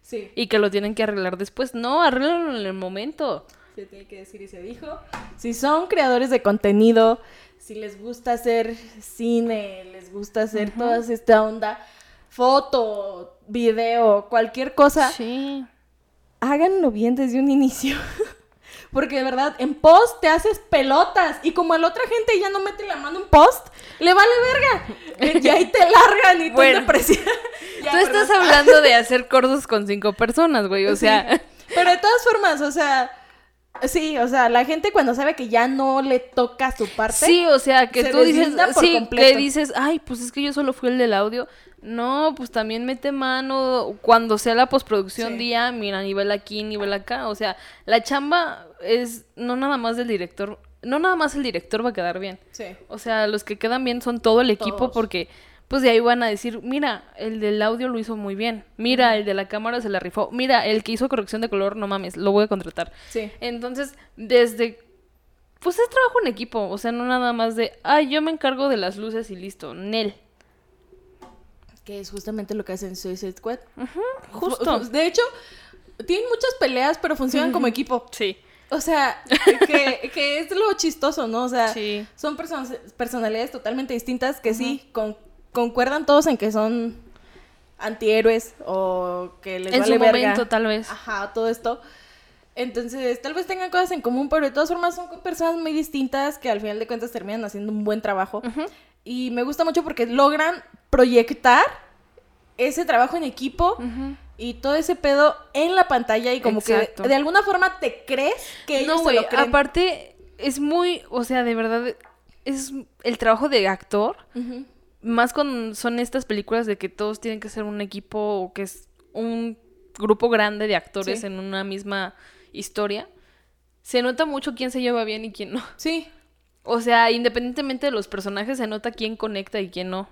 Sí, y que lo tienen que arreglar después. No, arreglenlo en el momento. se tiene que decir y se dijo. Si son creadores de contenido, si les gusta hacer cine, les gusta hacer toda esta onda, foto, video, cualquier cosa, Sí. háganlo bien desde un inicio. [laughs] Porque de verdad, en post te haces pelotas. Y como a la otra gente ya no mete la mano en post, le vale verga. [laughs] Y ahí te largan y tú Bueno. depresión. [laughs] Ya, Tú estás perdón. hablando de hacer cortos con cinco personas, güey. O Sí. sea, Pero de todas formas, o sea, sí, o sea, la gente cuando sabe que ya no le toca su parte. sí, o sea, que Se tú dices, sí, que completo. dices, ay, pues es que yo solo fui el del audio. No, pues también mete mano cuando sea la postproducción Sí. día, mira, nivel aquí, nivel acá. O sea, la chamba es no nada más del director, no nada más el director va a quedar bien. Sí. O sea, los que quedan bien son todo el equipo Todos. porque pues de ahí van a decir, mira, el del audio lo hizo muy bien, mira, el de la cámara se la rifó, mira, el que hizo corrección de color, no mames, lo voy a contratar. Sí. Entonces, desde, pues es trabajo en equipo, o sea, no nada más de, ay, yo me encargo de las luces y listo, Nel. Que es justamente lo que hacen Suicide Squad. justo. De hecho, tienen muchas peleas, pero funcionan como equipo. Sí. O sea, que, que es lo chistoso, ¿no? O sea, Sí. son person- personalidades totalmente distintas que sí con- concuerdan todos en que son antihéroes o que les En vale su verga. momento, tal vez. Ajá, todo esto. Entonces, tal vez tengan cosas en común, pero de todas formas son personas muy distintas que al final de cuentas terminan haciendo un buen trabajo. Y me gusta mucho porque logran proyectar ese trabajo en equipo y todo ese pedo en la pantalla y como Exacto. que de alguna forma te crees que ellos No, se güey, lo creen. aparte es muy, o sea, de verdad, es el trabajo de actor Ujú. Más con son estas películas de que todos tienen que ser un equipo o que es un grupo grande de actores Sí. en una misma historia. Se nota mucho quién se lleva bien y quién no. Sí. O sea, independientemente de los personajes, se nota quién conecta y quién no.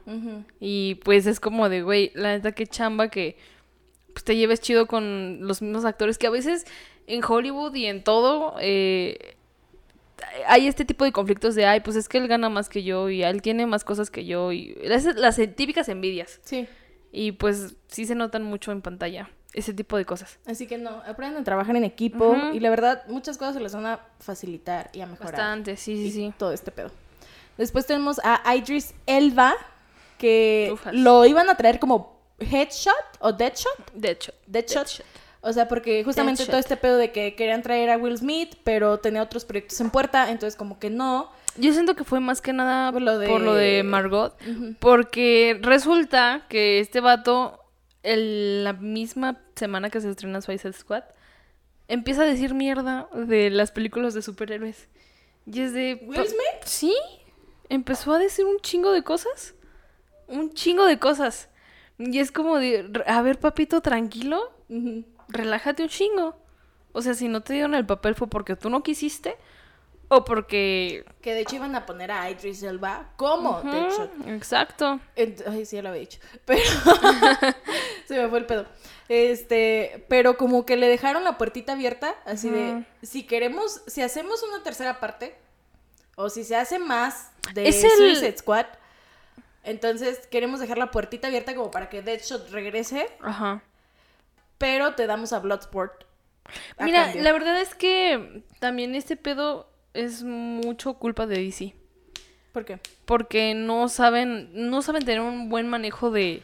Y pues es como de, güey, la neta, qué chamba que pues, te lleves chido con los mismos actores que a veces en Hollywood y en todo eh, hay este tipo de conflictos de, ay, pues es que él gana más que yo y él tiene más cosas que yo y las, las típicas envidias. Sí. Y pues sí se notan mucho en pantalla ese tipo de cosas. Así que no, aprendan a trabajar en equipo y la verdad muchas cosas se les van a facilitar y a mejorar. Bastante, sí, sí, y sí. Todo este pedo. Después tenemos a Idris Elba, que Ufas. lo iban a traer como Headshot o Deadshot. De hecho. Deadshot. O sea, porque justamente todo este pedo de que querían traer a Will Smith, pero tenía otros proyectos en puerta, entonces como que no. Yo siento que fue más que nada Por lo de- por lo de Margot. Porque resulta que este vato, el- la misma semana que se estrena Suicide Squad, empieza a decir mierda de las películas de superhéroes. Y es de... ¿Will Smith? Sí, empezó a decir un chingo de cosas. Un chingo de cosas. Y es como de, a ver, papito, tranquilo, Ujú. Relájate un chingo. O sea, si no te dieron el papel fue porque tú no quisiste o porque... Que de hecho iban a poner a Idris Elba como Deadshot. Exacto. Ay, sí, ya lo había dicho. [laughs] Pero [laughs] se me fue el pedo. Este, pero como que le dejaron la puertita abierta, así de si queremos, si hacemos una tercera parte o si se hace más de Es el- Suicide Squad, entonces queremos dejar la puertita abierta como para que Deadshot regrese, Ajá. Pero te damos a Bloodsport. a Mira, cambio. la verdad es que también este pedo es mucho culpa de DC. ¿Por qué? Porque no saben, no saben tener un buen manejo de,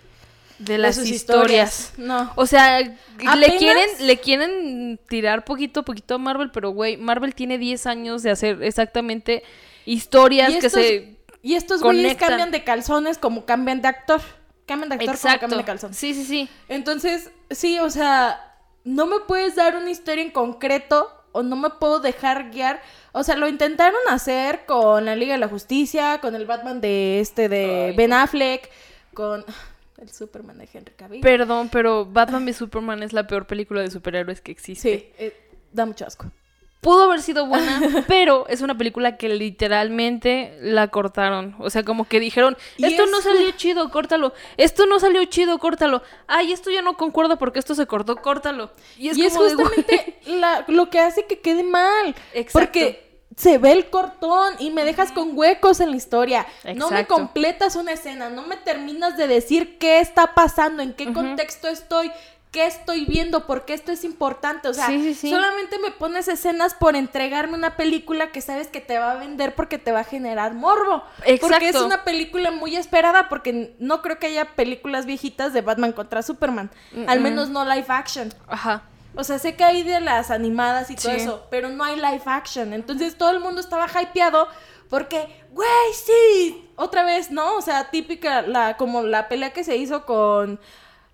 de las historias. No. O sea, le quieren, le quieren tirar poquito a poquito a Marvel, pero güey, Marvel tiene 10 años de hacer exactamente historias que se Y estos güeyes cambian de calzones como cambian de actor. Cambian de actor como Exacto. cambian de calzón. Sí, sí, sí. Entonces, sí, o sea, no me puedes dar una historia en concreto o no me puedo dejar guiar. O sea, lo intentaron hacer con la Liga de la Justicia, con el Batman de este de Ben Affleck, con el Superman de Henry Cavill. Perdón, pero Batman v Superman es la peor película de superhéroes que existe. sí, eh, da mucho asco. Pudo haber sido buena, [laughs] pero es una película que literalmente la cortaron. O sea, como que dijeron, esto es- no salió chido, córtalo. Esto no salió chido, córtalo. Ay, esto ya no concuerda porque esto se cortó, córtalo. Y es, y es como de, güey, justamente [laughs] la- lo que hace que quede mal. Exacto. Porque se ve el cortón y me dejas con huecos en la historia. No me Exacto. completas una escena, no me terminas de decir qué está pasando, en qué contexto estoy, qué estoy viendo, por qué esto es importante. O sea, Sí, sí, sí. solamente me pones escenas por entregarme una película que sabes que te va a vender porque te va a generar morbo. Porque es Exacto. una película muy esperada porque no creo que haya películas viejitas de Batman contra Superman. Al menos no live action. Ajá. O sea, sé que hay de las animadas y todo eso, pero no hay live action. Entonces todo el mundo estaba hypeado porque, güey, sí, otra vez, ¿no? O sea, típica, la, como la pelea que se hizo con,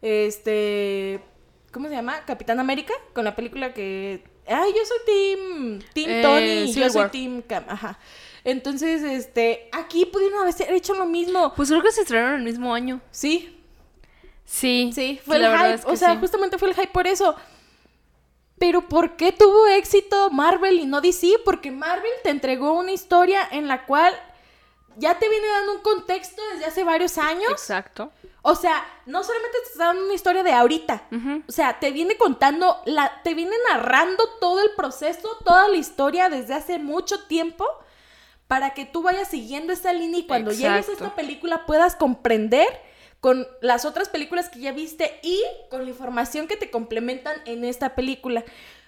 este, ¿cómo se llama? Capitán América, con la película que, ay, yo soy Team, Team Eh, Tony y yo Civil soy. Team Cam, ajá. Entonces, este, aquí pudieron haber hecho lo mismo. Pues creo que se estrenaron el mismo año. Sí, Sí. Sí, fue el hype. es que o sea, sí. justamente fue el hype por eso. Pero ¿por qué tuvo éxito Marvel y no DC? Porque Marvel te entregó una historia en la cual ya te viene dando un contexto desde hace varios años. Exacto. O sea, no solamente te está dando una historia de ahorita. O sea, te viene contando, la, te viene narrando todo el proceso, toda la historia desde hace mucho tiempo para que tú vayas siguiendo esa línea y cuando llegues a esta película puedas comprender con las otras películas que ya viste y con la información que te complementan en esta película.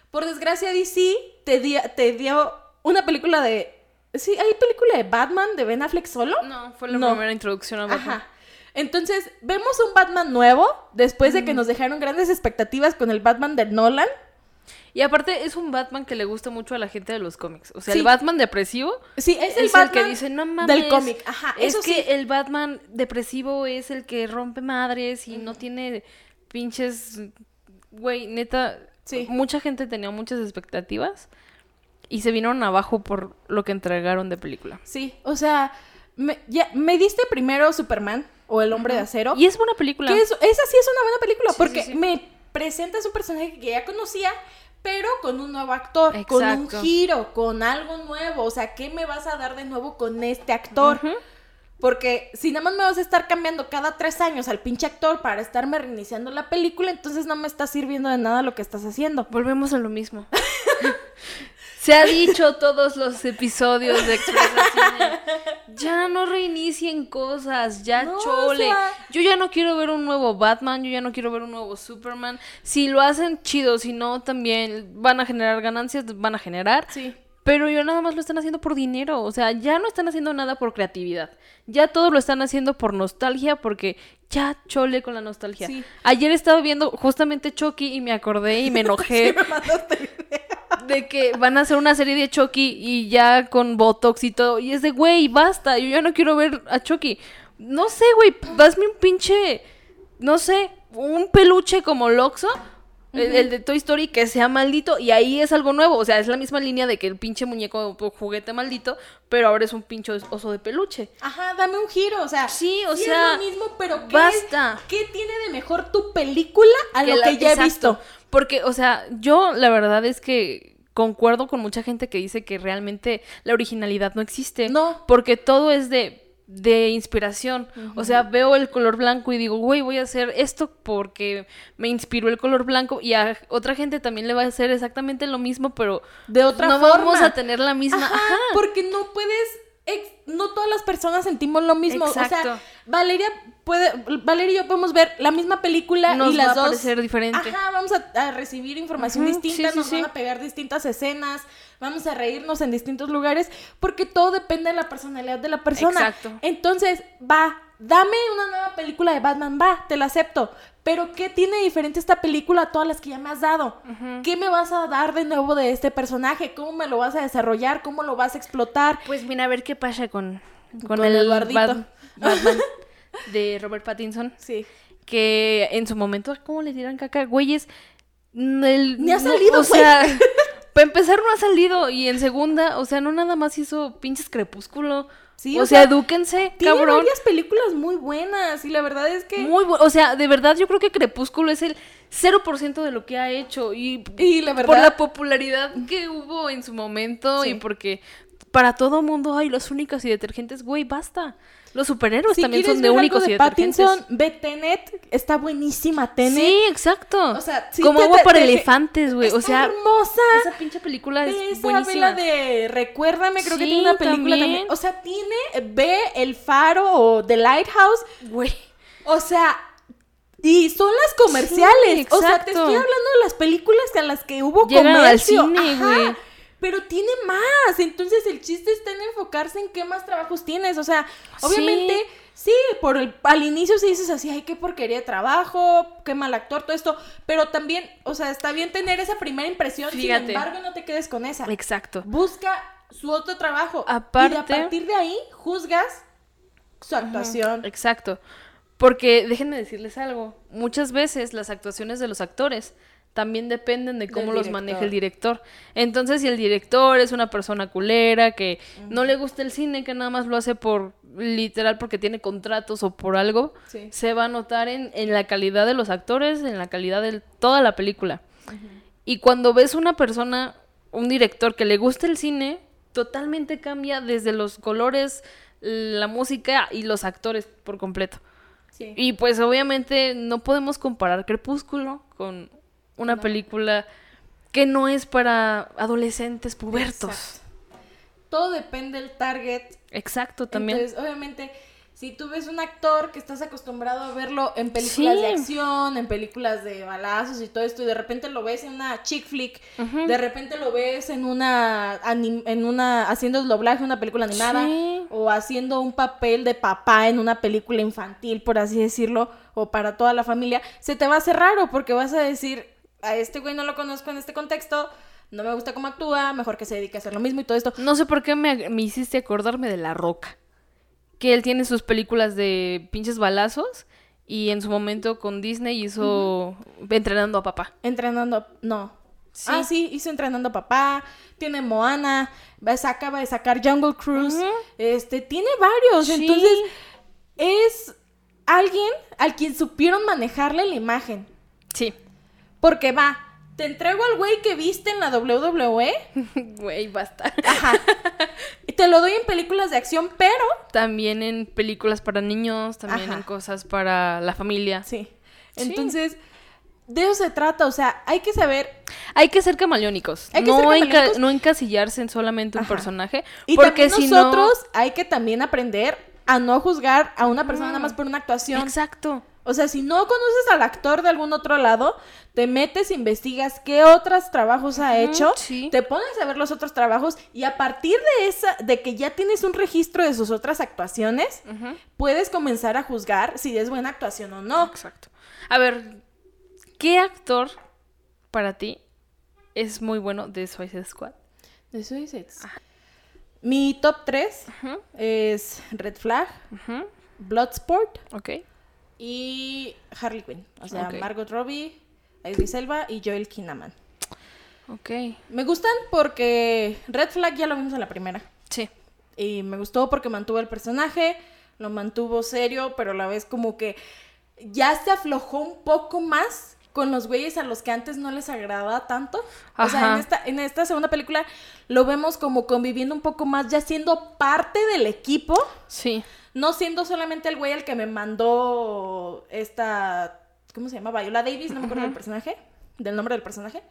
Por desgracia, DC te, di- te dio una película de... Sí, hay película de Batman de Ben Affleck solo. No, fue la No. primera introducción a Batman. Ajá. Entonces, vemos un Batman nuevo después de que nos dejaron grandes expectativas con el Batman de Nolan. Y aparte es un Batman que le gusta mucho a la gente de los cómics. O sea, Sí. el Batman depresivo Sí, es el es Batman el que dice, no mames. del cómic. Ajá, Es que el Batman depresivo es el que rompe madres y no tiene pinches. Güey, neta. Sí. Mucha gente tenía muchas expectativas y se vinieron abajo por lo que entregaron de película. Sí, o sea, me, ya, me diste primero Superman o El Hombre de Acero. Y es buena película. que es- esa sí es una buena película Sí, porque sí, sí. me presentas un personaje que ya conocía, pero con un nuevo actor, con un Exacto. giro, con algo nuevo. O sea, ¿qué me vas a dar de nuevo con este actor? Porque si nada más me vas a estar cambiando cada tres años al pinche actor para estarme reiniciando la película, entonces no me está sirviendo de nada lo que estás haciendo. Volvemos a lo mismo. [laughs] Se ha dicho todos los episodios de Express Cine. Ya no reinicien cosas, ya No, chole. o sea- Yo ya no quiero ver un nuevo Batman, yo ya no quiero ver un nuevo Superman. Si lo hacen chido, si no también van a generar ganancias, van a generar. Sí. Pero yo nada más lo están haciendo por dinero, o sea, ya no están haciendo nada por creatividad. Ya todo lo están haciendo por nostalgia porque ya chole con la nostalgia. Sí. Ayer estaba viendo justamente Chucky y me acordé y me [laughs] enojé de que van a hacer una serie de Chucky y ya con Botox y todo. Y es de, güey, basta, yo ya no quiero ver a Chucky. No sé, güey, hazme un pinche, no sé, un peluche como Loxo. El, el de Toy Story que sea maldito y ahí es algo nuevo, o sea, es la misma línea de que el pinche muñeco juguete maldito, pero ahora es un pinche oso de peluche. Ajá, dame un giro, o sea. Sí, o es sea, lo mismo, pero ¿qué, basta. ¿qué tiene de mejor tu película a lo la- que ya he visto? Porque, o sea, yo la verdad es que concuerdo con mucha gente que dice que realmente la originalidad no existe. No. Porque todo es de, de inspiración. O sea, veo el color blanco y digo, güey, voy a hacer esto porque me inspiró el color blanco. Y a otra gente también le va a hacer exactamente lo mismo, pero De otra no forma. vamos a tener la misma. Ajá, Ajá. porque no puedes. No todas las personas sentimos lo mismo. O Exacto. sea, Valeria puede. Valeria y yo podemos ver la misma película Nos y las va a dos. parecer diferente. Ajá, vamos a, a recibir información distinta, sí, nos sí. van a pegar distintas escenas, vamos a reírnos en distintos lugares, porque todo depende de la personalidad de la persona. Exacto. Entonces, va, dame una nueva película de Batman, va, te la acepto. Pero, ¿qué tiene diferente esta película a todas las que ya me has dado? ¿Qué me vas a dar de nuevo de este personaje? ¿Cómo me lo vas a desarrollar? ¿Cómo lo vas a explotar? Pues mira, a ver qué pasa con, con, Con el Eduardito. Bat- Batman [laughs] de Robert Pattinson. Sí. que en su momento, ¿cómo le tiran caca? Güeyes, el- Ni ha no, salido, O güey. sea, [laughs] para empezar no ha salido y en segunda, o sea, no nada más hizo pinches crepúsculo. Sí, o, o sea, sea, edúquense, Tiene cabrón. varias películas muy buenas y la verdad es que... Muy o sea, de verdad yo creo que Crepúsculo es el 0% de lo que ha hecho y, Y la por verdad... la popularidad que hubo en su momento Sí. y porque para todo mundo hay las únicas y detergentes, güey, basta. Los superhéroes si también son de únicos y de. Pattinson, ve Tenet, está buenísima Tenet. Sí, exacto. O sea, sí Como agua para te- elefantes, güey. O sea, hermosa. esa pinche película es esa, buenísima. ve la de Recuérdame, creo que tiene una película también. también. O sea, tiene, ve El Faro o The Lighthouse. Güey. O sea, y son las comerciales. Sí, o sea, te estoy hablando de las películas a las que hubo Llegan al comercio. cine, Ajá, güey. Pero tiene más. Entonces el chiste está en enfocarse en qué más trabajos tienes. O sea, obviamente, sí, por el, al inicio sí dices así, ay, qué porquería de trabajo, qué mal actor, todo esto. Pero también, o sea, está bien tener esa primera impresión. Fíjate. Sin embargo, no te quedes con esa. Exacto. Busca su otro trabajo. Aparte- Y a partir de ahí, juzgas su actuación. Exacto. Porque déjenme decirles algo. Muchas veces las actuaciones de los actores también dependen de cómo los maneja el director. Entonces, si el director es una persona culera, que no le gusta el cine, que nada más lo hace por literal porque tiene contratos o por algo, Sí. se va a notar en, en la calidad de los actores, en la calidad de toda la película. Y cuando ves una persona, un director que le gusta el cine, totalmente cambia desde los colores, la música y los actores por completo. Sí. Y pues obviamente no podemos comparar Crepúsculo con una película que no es para adolescentes pubertos. Exacto. Todo depende del target. Exacto, también. Entonces, obviamente, si tú ves un actor que estás acostumbrado a verlo en películas Sí. de acción, en películas de balazos y todo esto, y de repente lo ves en una chick flick, de repente lo ves en una, en una haciendo el doblaje de una película animada, Sí. o haciendo un papel de papá en una película infantil, por así decirlo, o para toda la familia, se te va a hacer raro porque vas a decir, a este güey no lo conozco en este contexto, no me gusta cómo actúa, mejor que se dedique a hacer lo mismo y todo esto. No sé por qué me, me hiciste acordarme de La Roca. Que él tiene sus películas de pinches balazos y en su momento con Disney hizo Entrenando a Papá. Entrenando, no. Sí. Ah, sí, hizo Entrenando a Papá, tiene Moana, acaba de sacar Jungle Cruise, este, tiene varios, Sí. entonces es alguien al quien supieron manejarle la imagen, Sí. Porque va, te entrego al güey que viste en la WWE. [laughs] Güey, basta. Ajá. Y te lo doy en películas de acción, pero. También en películas para niños, también Ajá. en cosas para la familia. Sí. Sí. Entonces, de eso se trata. O sea, hay que saber. Hay que ser camaleónicos. Hay que no, ser enca- camaleónicos. no encasillarse en solamente un Ajá. personaje. Y porque también si nosotros no. hay que también aprender a no juzgar a una persona nada más por una actuación. Exacto. O sea, si no conoces al actor de algún otro lado, te metes, investigas qué otros trabajos ha hecho, sí. te pones a ver los otros trabajos y a partir de esa, de que ya tienes un registro de sus otras actuaciones, puedes comenzar a juzgar si es buena actuación o no. Exacto. A ver, ¿qué actor para ti es muy bueno de Suicide Squad? De Suicide. Mi top 3 Ujú, es Red Flag, Bloodsport Ok. Y Harley Quinn. O sea. Margot Robbie, Idris Elba y Joel Kinnaman. Ok. Me gustan porque Red Flag ya lo vimos en la primera. Sí. Y me gustó porque mantuvo el personaje, lo mantuvo serio, pero a la vez como que ya se aflojó un poco más con los güeyes a los que antes no les agradaba tanto. O sea, en esta, en esta segunda película lo vemos como conviviendo un poco más, ya siendo parte del equipo, Sí. No siendo solamente el güey al que me mandó esta, ¿cómo se llama? Viola Davis, no me acuerdo del personaje, del nombre del personaje.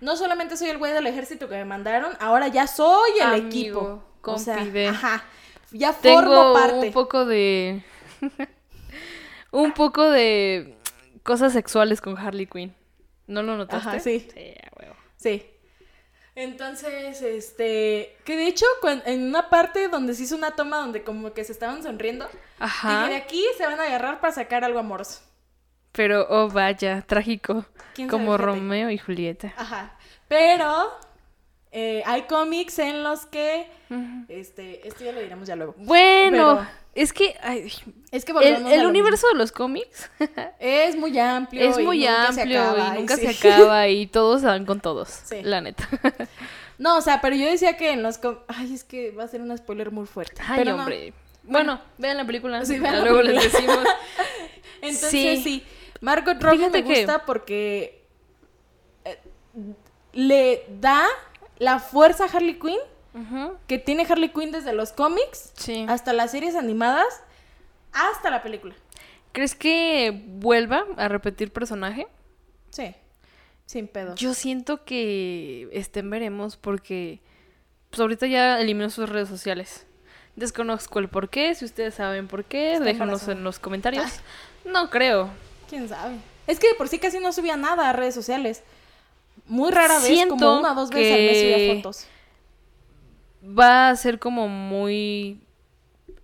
No solamente soy el güey del ejército que me mandaron, ahora ya soy el Amigo, equipo. O sea, compi de- ajá. Ya formo Tengo parte. un poco de. [laughs] un poco de cosas sexuales con Harley Quinn. ¿No lo notaste? Ajá, sí. Sí, a huevo. Sí. Entonces, este, que de hecho en una parte donde se hizo una toma donde como que se estaban sonriendo, Ajá. de aquí se van a agarrar para sacar algo amoroso. Pero, oh vaya, trágico. ¿Quién sabe, Como? Romeo y Julieta. Ajá. Pero eh, hay cómics en los que, este, esto ya lo diremos ya luego. Bueno, Pero- es que ay, Es que el, universo de los cómics [laughs] es muy amplio. es y muy nunca amplio acaba, y nunca sí. se acaba y todos dan con todos. Sí. La neta. [laughs] No, o sea, pero yo decía que en los cómics, ay, es que va a ser un spoiler muy fuerte. Ay, pero no. hombre. Bueno, vean la película. Sí, vean luego les decimos. [laughs] Entonces Sí. sí, Margot Robbie Fíjate me que- gusta porque eh, le da la fuerza a Harley Quinn Que tiene Harley Quinn desde los cómics Sí. hasta las series animadas hasta la película. ¿Crees que vuelva a repetir personaje? Sí, sin pedo. Yo siento que estén veremos porque pues ahorita ya eliminó sus redes sociales. Desconozco el por qué, si ustedes saben por qué, Está déjanos en los comentarios. No creo. ¿Quién sabe? Es que de por sí casi no subía nada a redes sociales. Muy rara vez, Siento como una o dos veces al mes subía fotos. Va a ser como muy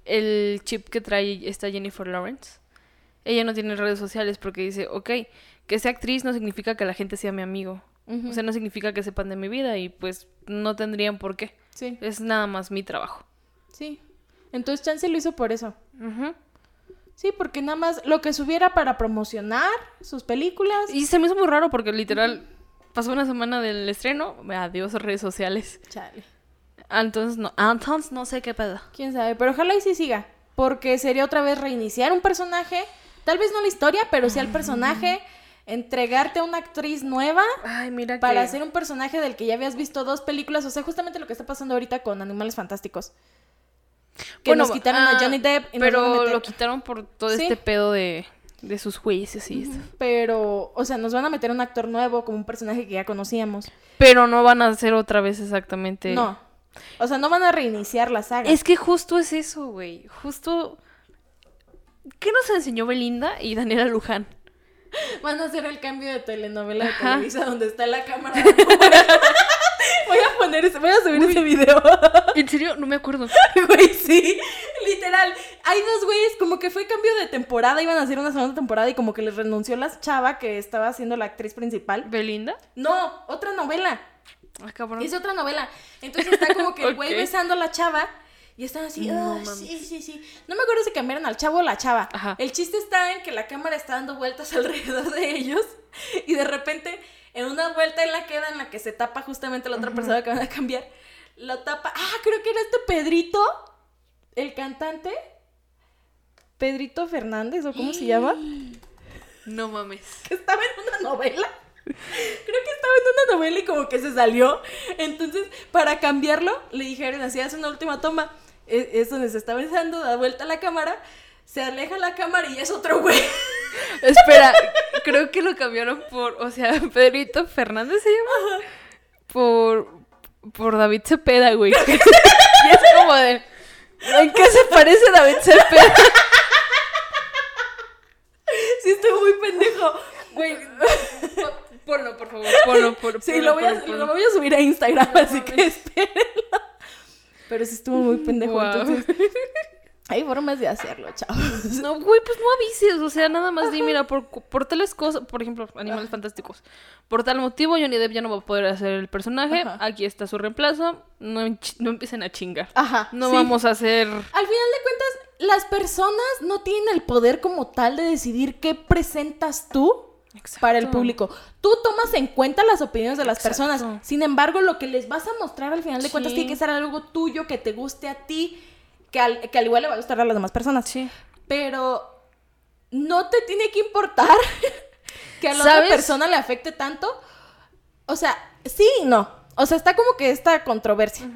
el chip que trae esta Jennifer Lawrence. Ella no tiene redes sociales porque dice, ok, que sea actriz no significa que la gente sea mi amigo. O sea, no significa que sepan de mi vida y pues no tendrían por qué. Sí, Es nada más mi trabajo. sí. Entonces Chance lo hizo por eso. Sí, porque nada más lo que subiera para promocionar sus películas. Y se me hizo muy raro porque literal pasó una semana del estreno, adiós redes sociales. Chale. Entonces no, ah, entonces no sé qué pedo. Quién sabe, pero ojalá y sí siga. Porque sería otra vez reiniciar un personaje. Tal vez no la historia, pero sí al personaje. Entregarte a una actriz nueva Ay, mira para que... hacer un personaje del que ya habías visto dos películas. O sea, justamente lo que está pasando ahorita con Animales Fantásticos. Que Bueno, nos quitaron a ah, Johnny Depp y Pero lo quitaron por todo Sí. este pedo de, de sus juicios y esto. Pero, o sea, nos van a meter un actor nuevo como un personaje que ya conocíamos. Pero no van a hacer otra vez exactamente... No. O sea, no van a reiniciar la saga. Es que justo es eso, güey. Justo... ¿Qué nos enseñó Belinda y Daniela Luján? Van a hacer el cambio de telenovela de. Televisa donde está la cámara. [laughs] voy a poner ese, voy a subir ese video. ¿En serio? No me acuerdo. [laughs] Güey, sí. Literal. Hay dos güeyes, como que fue cambio de temporada, iban a hacer una segunda temporada y como que les renunció la chava que estaba siendo la actriz principal. ¿Belinda? No, otra novela. Ah, cabrón. Es otra novela. Entonces está como que el [laughs] güey besando a la chava y están así, No "Ah, mames. sí, sí, sí. No me acuerdo si cambiaron al chavo o la chava. Ajá. El chiste está en que la cámara está dando vueltas [laughs] alrededor de ellos y de repente en una vuelta en la queda en la que se tapa justamente la otra persona que van a cambiar, lo tapa. Ah, creo que era este Pedrito, el cantante. Pedrito Fernández o cómo se llama, [gasps] No mames. que estaba en una novela. Creo que estaba en una novela y como que se salió. Entonces, para cambiarlo, le dijeron así, haz una última toma. Es, es donde se está besando, da vuelta a la cámara, se aleja la cámara y es otro güey. [laughs] Espera, creo que lo cambiaron por, o sea, Pedrito Fernández se llama. Por, por David Cepeda, güey. [laughs] y es [laughs] como de, ¿en qué se parece David Cepeda? Sí, estuvo muy pendejo. Güey, ponlo, por favor, [laughs] ponlo, por, Sí, ponlo, lo voy, a, ponlo, lo voy a subir a Instagram, así que espérenlo. Pero sí estuvo muy pendejo, entonces... [laughs] Hay formas de hacerlo, chavos. No, güey, pues no avises, o sea, nada más di, mira, por, por tales cosas, por ejemplo, Animales Fantásticos. Por tal motivo, Johnny Depp ya no va a poder hacer el personaje, Ajá. aquí está su reemplazo, no, ench- no empiecen a chingar. Ajá. No sí. vamos a hacer... Al final de cuentas, las personas no tienen el poder como tal de decidir qué presentas tú para el público. Tú tomas en cuenta las opiniones de las Exacto. personas. Sin embargo, lo que les vas a mostrar al final de cuentas tiene que ser algo tuyo que te guste a ti, que al, que al igual le va a gustar a las demás personas. Sí. Pero no te tiene que importar [laughs] que a la ¿Sabes? otra persona le afecte tanto. O sea, sí y no. O sea, está como que esta controversia.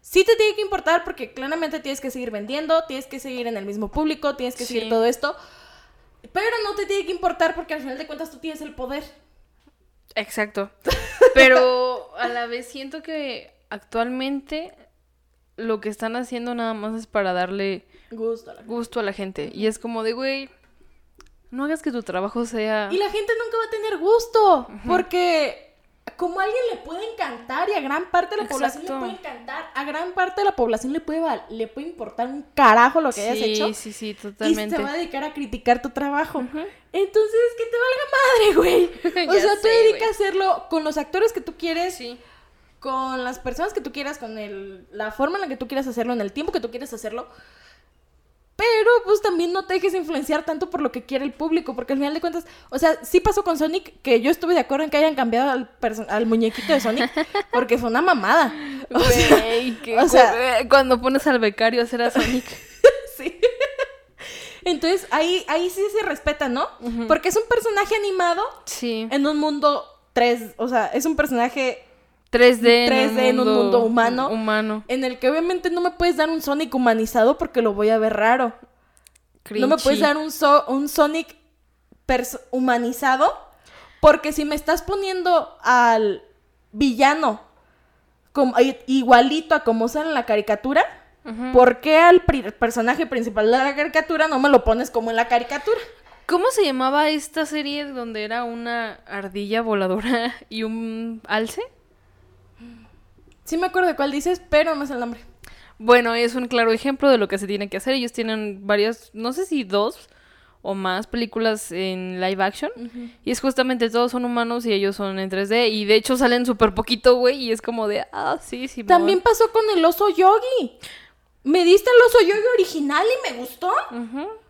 Sí te tiene que importar porque claramente tienes que seguir vendiendo, tienes que seguir en el mismo público, tienes que Sí. seguir todo esto. Pero no te tiene que importar porque al final de cuentas tú tienes el poder. Exacto. [laughs] Pero a la vez siento que actualmente lo que están haciendo nada más es para darle Gusto. a la- gusto a la gente. Y es como de, güey, no hagas que tu trabajo sea... Y la gente nunca va a tener gusto porque como a alguien le puede encantar y a gran parte de la población le puede encantar, a gran parte de la población le puede, le puede importar un carajo lo que hayas sí, hecho. sí, sí, Y totalmente. se va a dedicar a criticar tu trabajo. Entonces, que te valga madre, güey. [laughs] O sea, tú sé, dedicas güey. a hacerlo con los actores que tú quieres, Sí. con las personas que tú quieras, con el, la forma en la que tú quieras hacerlo, en el tiempo que tú quieres hacerlo. Pero, pues también no te dejes influenciar tanto por lo que quiere el público, porque al final de cuentas, o sea, sí pasó con Sonic, que yo estuve de acuerdo en que hayan cambiado al, al muñequito de Sonic, [laughs] porque fue una mamada. O sea, que o sea- eh, cuando pones al becario a hacer a [laughs] Sonic. sí. Entonces, ahí, ahí sí se respeta, ¿no? Porque es un personaje animado Sí. en un mundo 3, o sea, es un personaje 3D, 3D en un mundo humano. Humano. en el que obviamente no me puedes dar un Sonic humanizado porque lo voy a ver raro. No me puedes dar un, so- un Sonic humanizado porque si me estás poniendo al villano como, igualito a como sale en la caricatura, Ujú. ¿por qué al personaje principal de la caricatura no me lo pones como en la caricatura? ¿Cómo se llamaba esta serie donde era una ardilla voladora [laughs] y un alce? Sí me acuerdo de cuál dices, pero no es el nombre. Bueno, es un claro ejemplo de lo que se tiene que hacer. Ellos tienen varias, no sé si dos o más películas en live action. Y es justamente todos son humanos y ellos son en 3D. Y de hecho salen súper poquito, güey. Y es como de, ah, sí, sí. También pasó con el oso yogi. Me diste el oso yogi original y me gustó.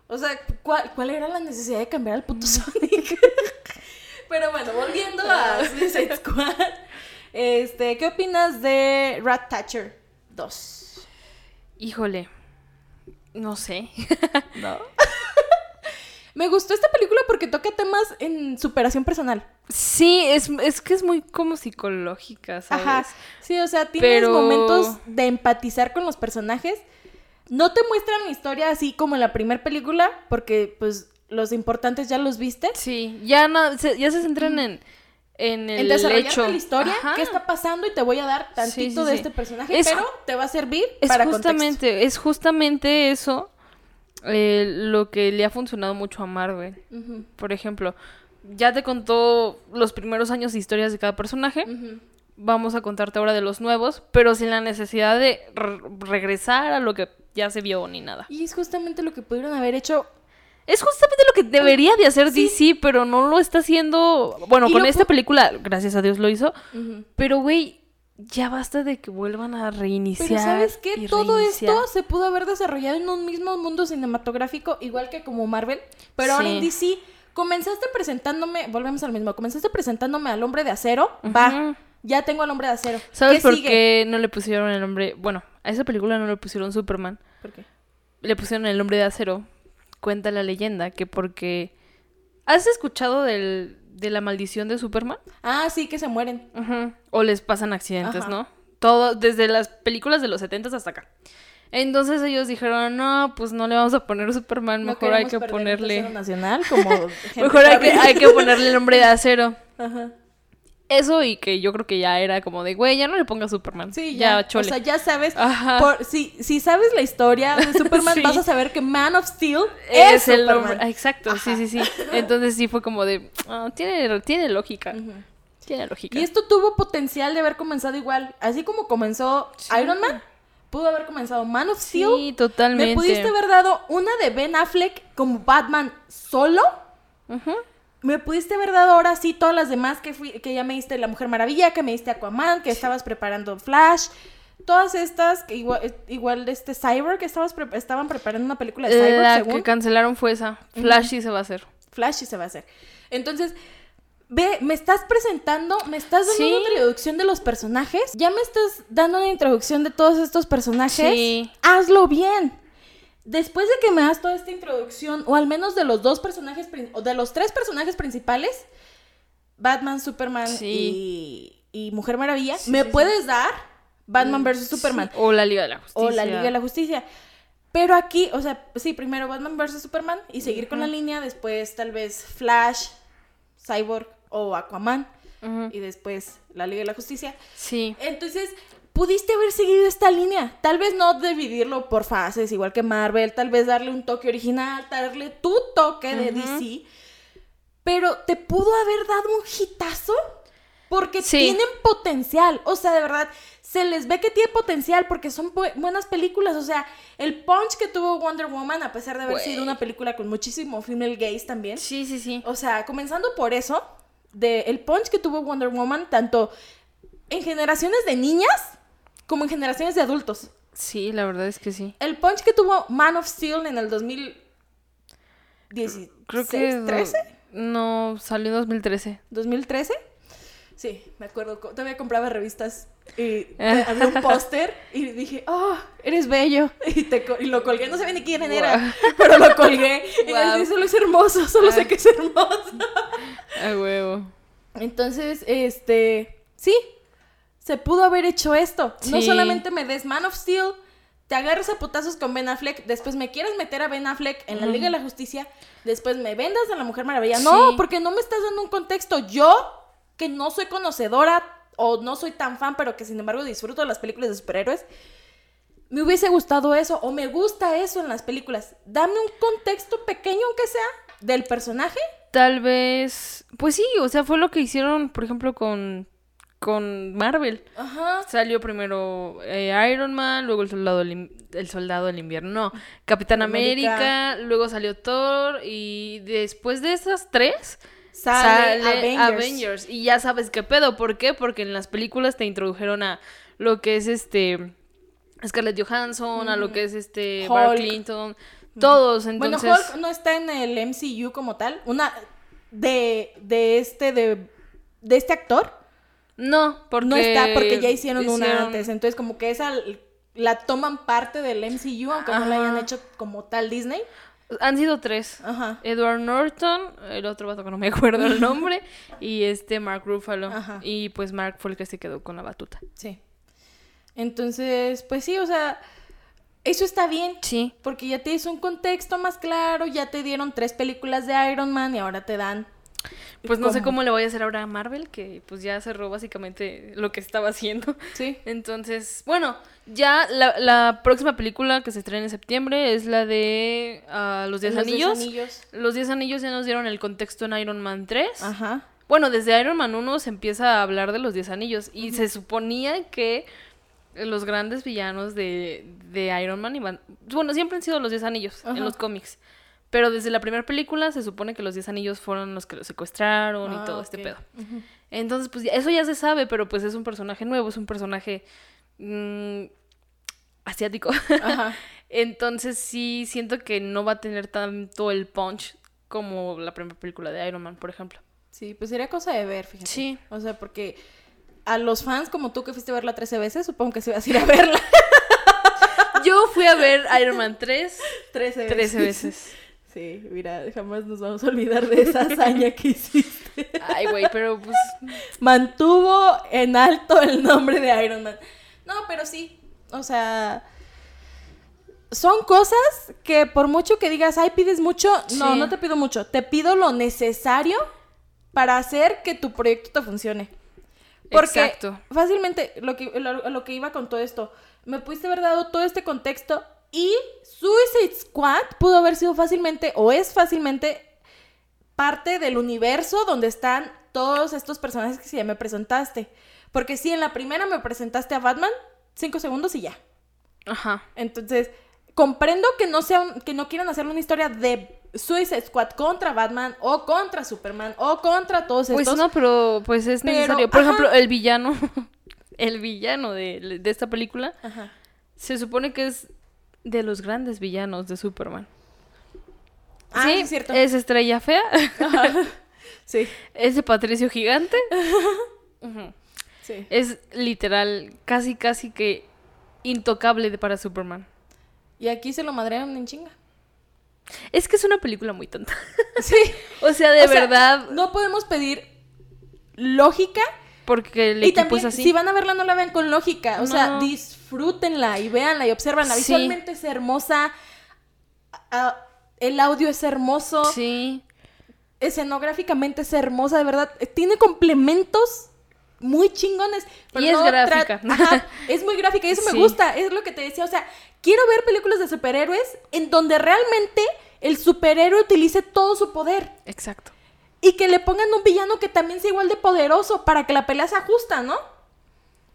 O sea, ¿cuál, cuál era la necesidad de cambiar al puto Sonic? [laughs] Pero bueno, volviendo a [laughs] Suicide Squad. Este, ¿qué opinas de Rat Thatcher 2? Híjole. No sé. [laughs] ¿No? [laughs] Me gustó esta película porque toca temas en superación personal. Sí, es, es que es muy como psicológica, ¿sabes? Ajá. Sí, o sea, tienes Pero- momentos de empatizar con los personajes. No te muestran la historia así como en la primera película, porque pues los importantes ya los viste. Sí, ya, se, ya se centran en, en el en desarrollarte hecho. la historia, Ajá. qué está pasando y te voy a dar tantito Sí, sí, de sí. este personaje, Es- pero te va a servir Es para contexto. justamente, es justamente eso eh, lo que le ha funcionado mucho a Marvel. Por ejemplo, ya te contó los primeros años de historias de cada personaje. Vamos a contarte ahora de los nuevos, pero sin la necesidad de re- regresar a lo que ya se vio ni nada. Y es justamente lo que pudieron haber hecho. Es justamente lo que debería de hacer DC, pero no lo está haciendo. Bueno, con esta película, gracias a Dios lo hizo. Pero, güey, ya basta de que vuelvan a reiniciar. Pero ¿sabes qué? Todo reiniciar. esto se pudo haber desarrollado en un mismo mundo cinematográfico, igual que como Marvel, pero ahora en. DC comenzaste presentándome, volvemos al mismo, comenzaste presentándome al hombre de acero, va, ya tengo al hombre de acero. ¿Sabes ¿Qué por sigue? qué no le pusieron el nombre? Bueno, a esa película no le pusieron Superman. ¿Por qué? Le pusieron el nombre de acero. Cuenta la leyenda que porque. ¿Has escuchado del, de la maldición de Superman. Ah, sí, que se mueren. Ujú. O les pasan accidentes, Ajá. ¿no? Todo, desde las películas de los 70 hasta acá. Entonces ellos dijeron, no, pues no le vamos a poner Superman, No mejor hay que ponerle... nacional como [laughs] Mejor hay que, hay que ponerle el nombre de acero. Ajá. Eso y que yo creo que ya era como de, güey, ya no le pongas Superman. Sí, ya, chole. O sea, ya sabes. Ajá. por- si, si sabes la historia de [laughs] Superman, Sí. vas a saber que Man of Steel es, es el Superman. nombre. Exacto, sí, sí, sí. Entonces sí fue como de, ah, tiene, tiene lógica. Tiene lógica. Y esto tuvo potencial de haber comenzado igual. Así como comenzó Iron Man, pudo haber comenzado Man of Steel. Sí, totalmente. Me pudiste haber dado una de Ben Affleck como Batman solo. Ujú. Me pudiste haber dado ahora sí todas las demás que, fui, que ya me diste La Mujer Maravilla, que me diste Aquaman, que estabas preparando Flash. Todas estas, que igual, eh, igual de este Cyber, que estabas pre- estaban preparando una película de Cyber, La según. que cancelaron fue esa. Flash sí se va a hacer. Flash y se va a hacer. Entonces, ve, me estás presentando, me estás dando Sí. una introducción de los personajes. Ya me estás dando una introducción de todos estos personajes. Sí. Hazlo bien. Después de que me das toda esta introducción, o al menos de los dos personajes, o de los tres personajes principales, Batman, Superman Sí. y, y Mujer Maravilla, Sí, me sí, puedes dar Batman vs. Superman O la Liga de la Justicia. o la Liga de la Justicia. Pero aquí, o sea, sí, primero Batman vs. Superman y seguir con la línea, después tal vez Flash, Cyborg o Aquaman y después la Liga de la Justicia. Sí. Entonces, pudiste haber seguido esta línea. Tal vez no dividirlo por fases, igual que Marvel, tal vez darle un toque original, darle tu toque de. DC. Pero te pudo haber dado un hitazo porque Sí. tienen potencial. O sea, de verdad, se les ve que tiene potencial porque son bu- buenas películas. O sea, el punch que tuvo Wonder Woman, a pesar de haber sido una película con muchísimo female gaze también. Sí, sí, sí. O sea, comenzando por eso, de el punch que tuvo Wonder Woman, tanto en generaciones de niñas como en generaciones de adultos. Sí, la verdad es que sí. El punch que tuvo Man of Steel en el 2016, Creo que... 13, No, salió en 2013. 2013. Sí, me acuerdo, todavía compraba revistas y [laughs] había un póster y dije, oh, eres bello. [laughs] Y, te y lo colgué, no sabía ni quién era, [laughs] pero lo colgué. Y así, solo es hermoso, solo sé Ah. que es hermoso. A huevo. Entonces, este, sí, se pudo haber hecho esto. No solamente me des Man of Steel, te agarras a putazos con Ben Affleck, después me quieres meter a Ben Affleck en la Liga de la Justicia, después me vendas a la Mujer Maravilla. No, porque no me estás dando un contexto. Yo, que no soy conocedora o no soy tan fan, pero que sin embargo disfruto de las películas de superhéroes, me hubiese gustado eso o me gusta eso en las películas. Dame un contexto pequeño, aunque sea, del personaje. Tal vez... Pues sí, o sea, fue lo que hicieron, por ejemplo, con, con Marvel. Ajá. Salió primero eh, Iron Man, luego el soldado del, el soldado del invierno, no, Capitán América. América, luego salió Thor y después de esas tres Sale, sale Avengers. Avengers. y ya sabes qué pedo, ¿por qué? Porque en las películas te introdujeron a lo que es este Scarlett Johansson, a lo que es este Hulk. Clinton, todos, entonces Bueno, Hulk no está en el MCU como tal. Una de, de este de, de este actor no, porque no está porque ya hicieron, una antes. Entonces, como que esa la toman parte del MCU, aunque no la hayan hecho como tal Disney. Han sido tres. Ajá. Edward Norton, el otro vato que no me acuerdo el nombre, [laughs] y este Mark Ruffalo. Ajá. Y pues Mark fue el que se quedó con la batuta. Sí. Entonces, pues sí, o sea, eso está bien. Sí. Porque ya tienes un contexto más claro, ya te dieron tres películas de Iron Man y ahora te dan. Pues no sé cómo le voy a hacer ahora a Marvel, que pues ya cerró básicamente lo que estaba haciendo. [laughs] Sí. Entonces, bueno, ya la, la próxima película que se estrena en septiembre es la de ah, Los Diez Los Diez Anillos. Anillos. Los Diez Anillos ya nos dieron el contexto en Iron Man 3. Ajá. Bueno, desde Iron Man 1 se empieza a hablar de los Diez Anillos y se suponía que los grandes villanos de, de Iron Man iban... Bueno, siempre han sido los Diez Anillos Ajá. en los cómics. Pero desde la primera película se supone que los Diez Anillos fueron los que los secuestraron Ah, y todo este pedo. Entonces, pues eso ya se sabe, pero pues es un personaje nuevo, es un personaje mm, asiático. Ajá. [laughs] Entonces sí siento que no va a tener tanto el punch como la primera película de Iron Man, por ejemplo. Sí, pues sería cosa de ver, fíjate. Sí. O sea, porque a los fans como tú que fuiste a verla 13 veces, supongo que sí vas a ir a verla [laughs] Yo fui a ver Iron Man 3 13 [laughs] veces. 13 veces. Sí, mira, jamás nos vamos a olvidar de esa hazaña que hiciste. Ay, güey, pero pues. Mantuvo en alto el nombre de Iron Man. No, pero sí. O sea. Son cosas que por mucho que digas, ay, pides mucho. No, no te pido mucho. Te pido lo necesario para hacer que tu proyecto te funcione. Porque Exacto. fácilmente, lo que, lo, lo que iba con todo esto, me pudiste haber dado todo este contexto y Suicide Squad pudo haber sido fácilmente, o es fácilmente, parte del universo donde están todos estos personajes que ya me presentaste. Porque si en la primera me presentaste a Batman, cinco segundos y ya. Ajá. Entonces, comprendo que no sea, que no quieran hacer una historia de Suicide Squad contra Batman, o contra Superman, o contra todos Pues estos. no, pero pues es Pero, necesario. Por ajá. ejemplo, el villano. [laughs] El villano de, de esta película Ajá. se supone que es de los grandes villanos de Superman. Ah, sí, sí, es cierto. es estrella fea. [laughs] Sí, es de Patricio Gigante. [laughs] Sí. Es literal, casi, casi que intocable para Superman. Y aquí se lo madrearon en chinga. Es que es una película muy tonta. [laughs] Sí. o sea, de O sea, verdad, no podemos pedir lógica. porque el y equipo también, es así. si van a verla, no la vean con lógica. O sea, No. Disfrútenla y véanla y observanla. Sí. Visualmente es hermosa. el audio es hermoso. Sí. Escenográficamente es hermosa, de verdad. Eh, Tiene complementos muy chingones. Y es tra- gráfica. [laughs] Ajá, [laughs] es muy gráfica y eso Sí. me gusta. Es lo que te decía. O sea, quiero ver películas de superhéroes en donde realmente el superhéroe utilice todo su poder. Exacto. Y que le pongan un villano que también sea igual de poderoso para que la pelea sea justa, ¿no?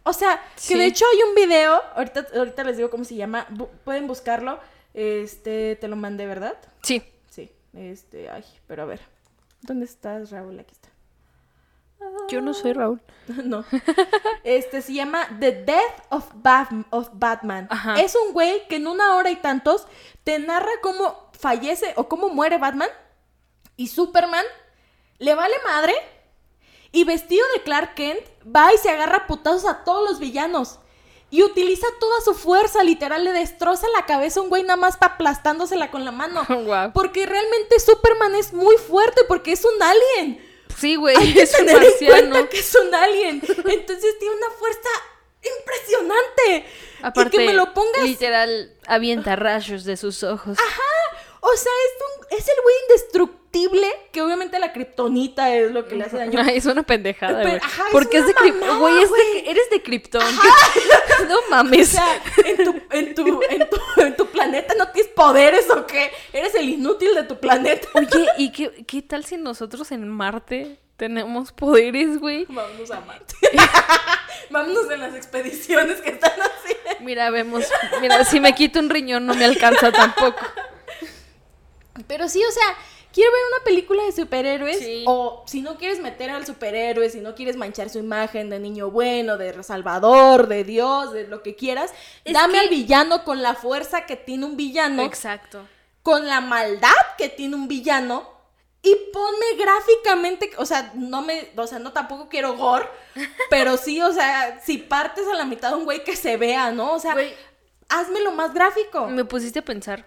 O sea, que de hecho hay un video, ahorita, ahorita les digo cómo se llama, bu- pueden buscarlo. Este, te lo mandé, ¿verdad? Sí. Sí. Este, ay, pero a ver. ¿Dónde estás, Raúl? Aquí está. Yo no soy Raúl. [laughs] no. Este se llama The Death of, of Batman. Ajá. Es un güey que en una hora y tantos te narra cómo fallece o cómo muere Batman y Superman le vale madre y vestido de Clark Kent va y se agarra a putazos a todos los villanos. Y utiliza toda su fuerza, literal, le destroza la cabeza a un güey nada más pa- aplastándosela con la mano. [laughs] Guau. Porque realmente Superman es muy fuerte porque es un alien. Sí, güey, Hay que es un tener en marciano. cuenta que es un alien. Entonces tiene una fuerza impresionante. Aparte, y que me lo pongas. literal, avienta rayos de sus ojos. O sea, es, un- es el güey indestructible. Que obviamente la kriptonita es lo que le hace daño. [laughs] Ay, es una pendejada, güey. es Porque es, una de Krypton. mamada, Güey, es güey. de, eres de Krypton. [laughs] no O mames. sea, en tu, en, tu, en, tu, en tu planeta no tienes poderes o qué. Eres el inútil de tu planeta. Oye, [laughs] ¿y qué, qué tal si nosotros en Marte tenemos poderes, güey? Vámonos a Marte. Vámonos en las expediciones que están haciendo. Mira, vemos. Mira, si me quito un riñón no me alcanza tampoco. Pero sí, o sea, quiero ver una película de superhéroes. Sí. O si no quieres meter al superhéroe, si no quieres manchar su imagen de niño bueno, de salvador, de Dios, de lo que quieras, Es dame que- al villano con la fuerza que tiene un villano, Exacto. con la maldad que tiene un villano. Y ponme gráficamente, o sea, no me, o sea, no tampoco quiero gore, [laughs] pero sí, o sea, si partes a la mitad de un güey que se vea, ¿no? O sea, Güey. hazmelo más gráfico. Me pusiste a pensar.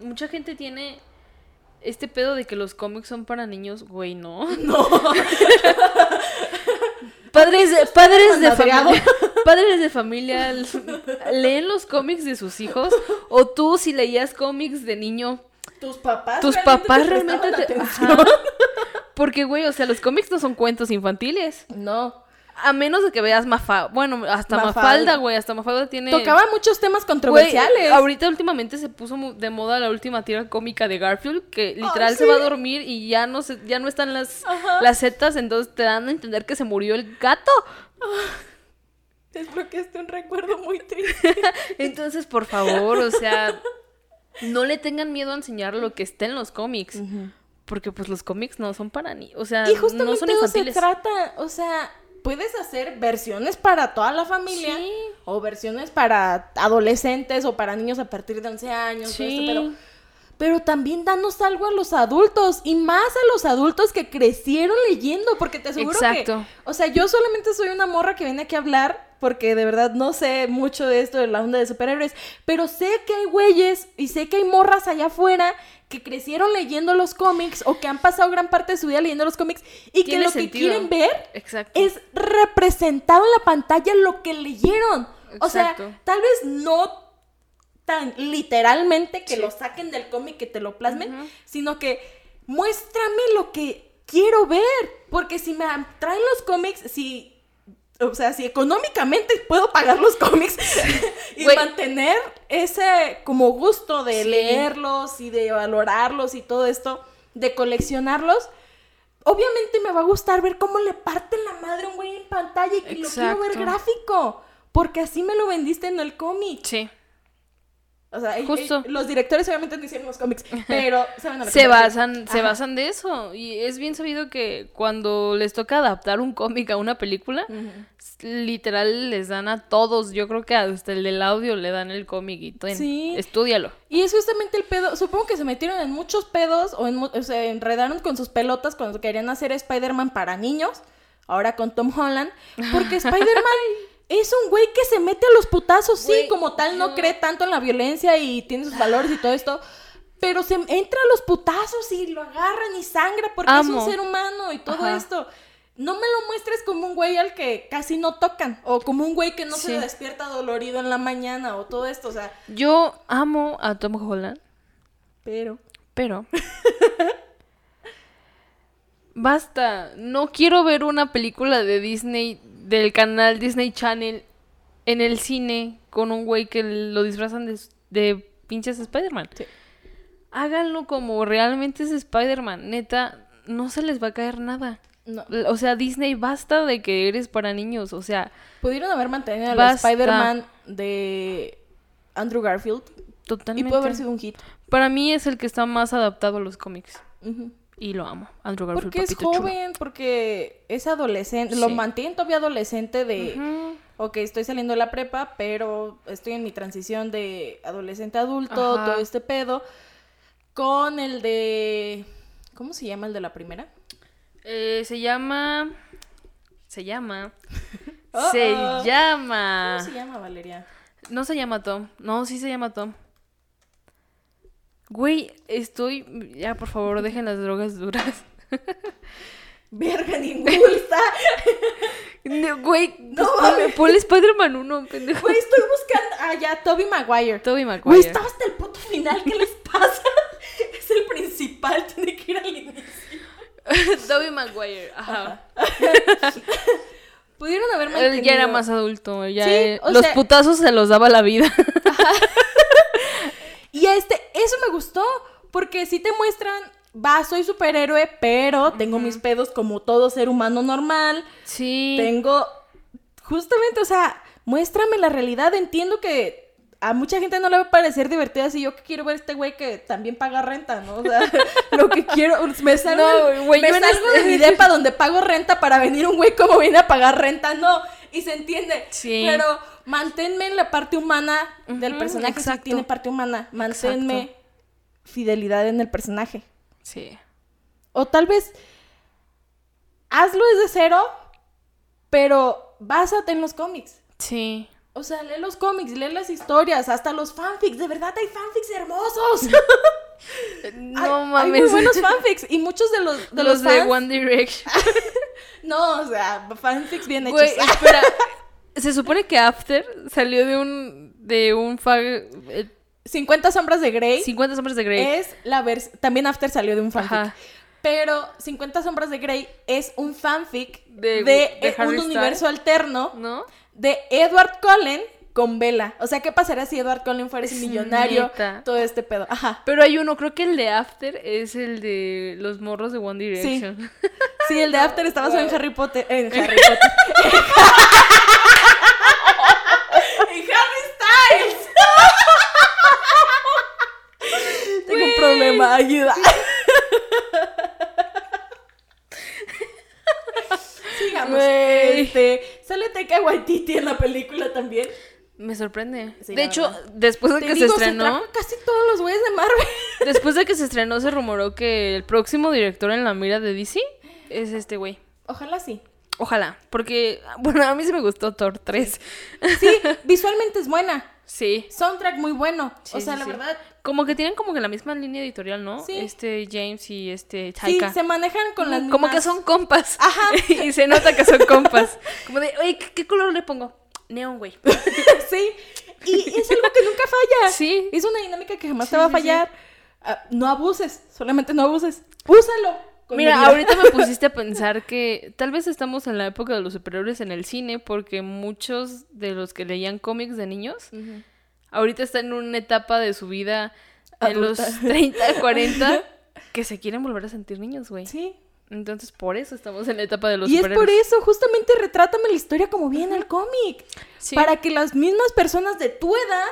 Mucha gente tiene este pedo de que los cómics son para niños, güey, no. [laughs] [laughs] No. Padres de, padres de familia. [laughs] Padres de familia leen los cómics de sus hijos. O tú, si leías cómics de niño, Tus papás. tus realmente papás te realmente te. Ajá. Porque, güey, o sea, los cómics no son cuentos infantiles. No. A menos de que veas Mafalda. Bueno, hasta Mafalda. Güey. Hasta Mafalda tiene. Tocaba muchos temas controversiales. ahorita últimamente se puso de moda la última tira cómica de Garfield, que literal se ¿sí? va a dormir y ya no se, ya no están las, Ajá. las setas, entonces te dan a entender que se murió el gato. Desbloqueaste un recuerdo muy triste. [laughs] Entonces, por favor, o sea, no le tengan miedo a enseñar lo que está en los cómics. Porque pues los cómics no son para ni, o sea, y justamente no son eso se infantiles. trata. O sea, puedes hacer versiones para toda la familia. Sí. O versiones para adolescentes o para niños a partir de 11 años. esto, pero, pero también danos algo a los adultos. Y más a los adultos que crecieron leyendo. Porque te aseguro Exacto. que. O sea, yo solamente soy una morra que viene aquí a hablar. Porque de verdad no sé mucho de esto de la onda de superhéroes. Pero sé que hay güeyes y sé que hay morras allá afuera que crecieron leyendo los cómics o que han pasado gran parte de su vida leyendo los cómics y que lo sentido. que quieren ver Exacto. es representado en la pantalla lo que leyeron. O sea, tal vez no tan literalmente que Sí. lo saquen del cómic, que te lo plasmen, sino que muéstrame lo que quiero ver. Porque si me traen los cómics, si. O sea, si económicamente puedo pagar los cómics [laughs] y mantener ese como gusto de Sí. leerlos y de valorarlos y todo esto, de coleccionarlos, obviamente me va a gustar ver cómo le parten la madre a un güey en pantalla y que lo quiero ver gráfico. Porque así me lo vendiste en el cómic. Sí. O sea, Justo. los directores obviamente no hicieron los cómics, pero saben Se basan, se basan de eso. Y es bien sabido que cuando les toca adaptar un cómic a una película, literal les dan a todos. Yo creo que hasta el del audio le dan el cómic y ten, Sí. estúdialo. Y es justamente el pedo. Supongo que se metieron en muchos pedos o, en, o se enredaron con sus pelotas cuando querían hacer Spider-Man para niños. Ahora con Tom Holland. Porque [laughs] Spider-Man es un güey que se mete a los putazos. Sí, como tal, no yo- cree tanto en la violencia y tiene sus valores y todo esto. Pero se entra a los putazos y lo agarran y sangra porque es un ser humano y todo Ajá. esto. No me lo muestres como un güey al que casi no tocan. O como un güey que no Sí. se despierta dolorido en la mañana o todo esto. O sea, Yo amo a Tom Holland, pero. pero... [laughs] Basta, no quiero ver una película de Disney, del canal Disney Channel, en el cine con un güey que lo disfrazan de, de pinches Spider-Man. Sí. Háganlo como realmente es Spider-Man. Neta, no se les va a caer nada. No. O sea, Disney, basta de que eres para niños. O sea, Pudieron haber mantenido al. Spider-Man de Andrew Garfield y totalmente. pudo haber sido un hit. Para mí es el que está más adaptado a los cómics. Y lo amo. Andrew Garfield, Porque es chulo. joven, porque es adolescente, lo mantiene todavía adolescente de, Ujú. ok, estoy saliendo de la prepa, pero estoy en mi transición de adolescente a adulto, Ajá. todo este pedo, con el de, ¿cómo se llama el de la primera? Eh, se llama. Se llama. [laughs] Se ¿Cómo llama. se llama, Valeria? No se llama Tom. No, sí se llama Tom. Güey, estoy. Ya, por favor, dejen las drogas duras. [laughs] Verga, ni Google está. No, Güey, No pues ponle, Spider-Man 1, pendejo. Güey, estoy buscando, ah, ya, Toby Maguire. Güey, Maguire. estaba hasta el puto final, ¿qué les pasa? [laughs] es el principal, tiene que ir al inicio. [laughs] Tobey Maguire, ajá. Pudieron haber Él mantenido... ya era más adulto, ya Sí, eh, los sea- putazos se los daba la vida. Y este, eso me gustó, porque sí te muestran, va, soy superhéroe, pero tengo mis pedos como todo ser humano normal. sí. Tengo, justamente, o sea, muéstrame la realidad. Entiendo que a mucha gente no le va a parecer divertido así. Yo que quiero ver a este güey que también paga renta, ¿no? O sea, [laughs] lo que quiero, me salgo, No, del- güey, me yo salgo este- de mi depa donde pago renta para venir un güey como viene a pagar renta, no. Y se entiende. Sí. Pero manténme en la parte humana del personaje. Si exacto. tiene parte humana, manténme fidelidad en el personaje. Sí. O tal vez hazlo desde cero, pero básate en los cómics. Sí. O sea, lee los cómics, lee las historias, hasta los fanfics. De verdad hay fanfics hermosos. [laughs] [laughs] No Hay- Hay mames. muy buenos fanfics. Y muchos de los, de los, de One Direction. [laughs] No, o sea, fanfics bien hechos. Güey, espera. Se supone que After salió de un. de un fag. eh, 50 sombras de Grey 50 sombras de Grey. es la versión... También After salió de un fanfic. Ajá. Pero 50 sombras de Grey es un fanfic De- de, de eh, un universo alterno ¿No? de Edward Cullen con Bella. O sea, ¿qué pasaría si Edward Cullen fuera ese Es millonario? neta. Todo este pedo. Ajá. Pero hay uno, creo que el de After es el de los morros de One Direction. Sí, el de [laughs] After está basado en. Harry Potter. En [laughs] Harry Potter. en Harry Styles. Tengo un problema, ayuda. [laughs] Sigamos. Este, sale Taika Waititi en la película también. Me sorprende. Sí, de hecho, verdad. después de Te que digo, se estrenó, casi todos los güeyes de Marvel. [laughs] después de que se estrenó, se rumoró que el próximo director en la mira de DC es este güey. Ojalá sí. Ojalá, porque, bueno, a mí sí me gustó Thor 3. Sí, [laughs] visualmente es buena. Sí. Soundtrack muy bueno. Sí, o sea, sí, la sí. verdad, como que tienen como que la misma línea editorial, ¿no? Sí. Este James y este Sí, Taika. se manejan con las como que son compas. Ajá. [laughs] y se nota que son compas. [laughs] Como de, oye, ¿qué, qué color le pongo? Neón, güey. [laughs] sí. Y es algo que nunca falla. Sí. Es una dinámica que jamás Sí, te va a sí, sí. fallar. Ah, no abuses, solamente no abuses. Úsalo. Mira, medida. ahorita me pusiste a pensar que tal vez estamos en la época de los superhéroes en el cine porque muchos de los que leían cómics de niños Ujú. Ahorita están en una etapa de su vida en los Adulta. 30, 40 que se quieren volver a sentir niños, güey. Sí. Entonces por eso estamos en la etapa de los Y es por eso, justamente retrátame la historia como viene el cómic. Sí. Para que las mismas personas de tu edad,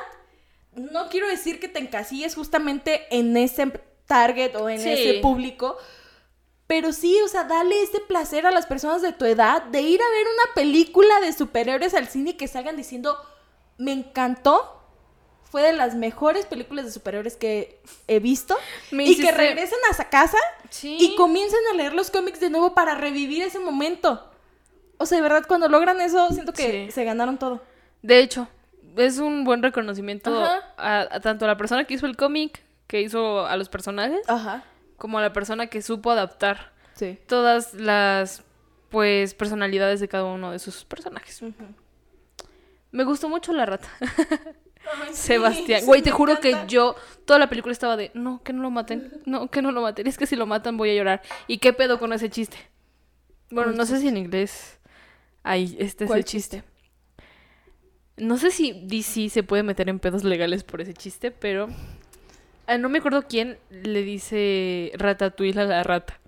no quiero decir que te encasilles justamente en ese target o en Sí. ese público, pero sí, o sea, dale ese placer a las personas de tu edad de ir a ver una película de superhéroes al cine y que salgan diciendo, me encantó. Fue de las mejores películas de superhéroes que he visto. Me y que regresen a esa casa Sí. y comiencen a leer los cómics de nuevo para revivir ese momento. O sea, de verdad, cuando logran eso, siento que Sí. se ganaron todo. De hecho, es un buen reconocimiento a, a tanto a la persona que hizo el cómic, que hizo a los personajes, Ajá. como a la persona que supo adaptar Sí. todas las pues personalidades de cada uno de sus personajes. Me gustó mucho la rata. [laughs] Sebastián. Güey, te juro que yo toda la película estaba de, no, que no lo maten. No, que no lo maten. Es que si lo matan voy a llorar. ¿Y qué pedo con ese chiste? Bueno, ¿Cuál no sé si en inglés hay este es ¿Cuál el chiste. No sé si DC se puede meter en pedos legales por ese chiste, pero ah, no me acuerdo quién le dice ratatouille a la rata.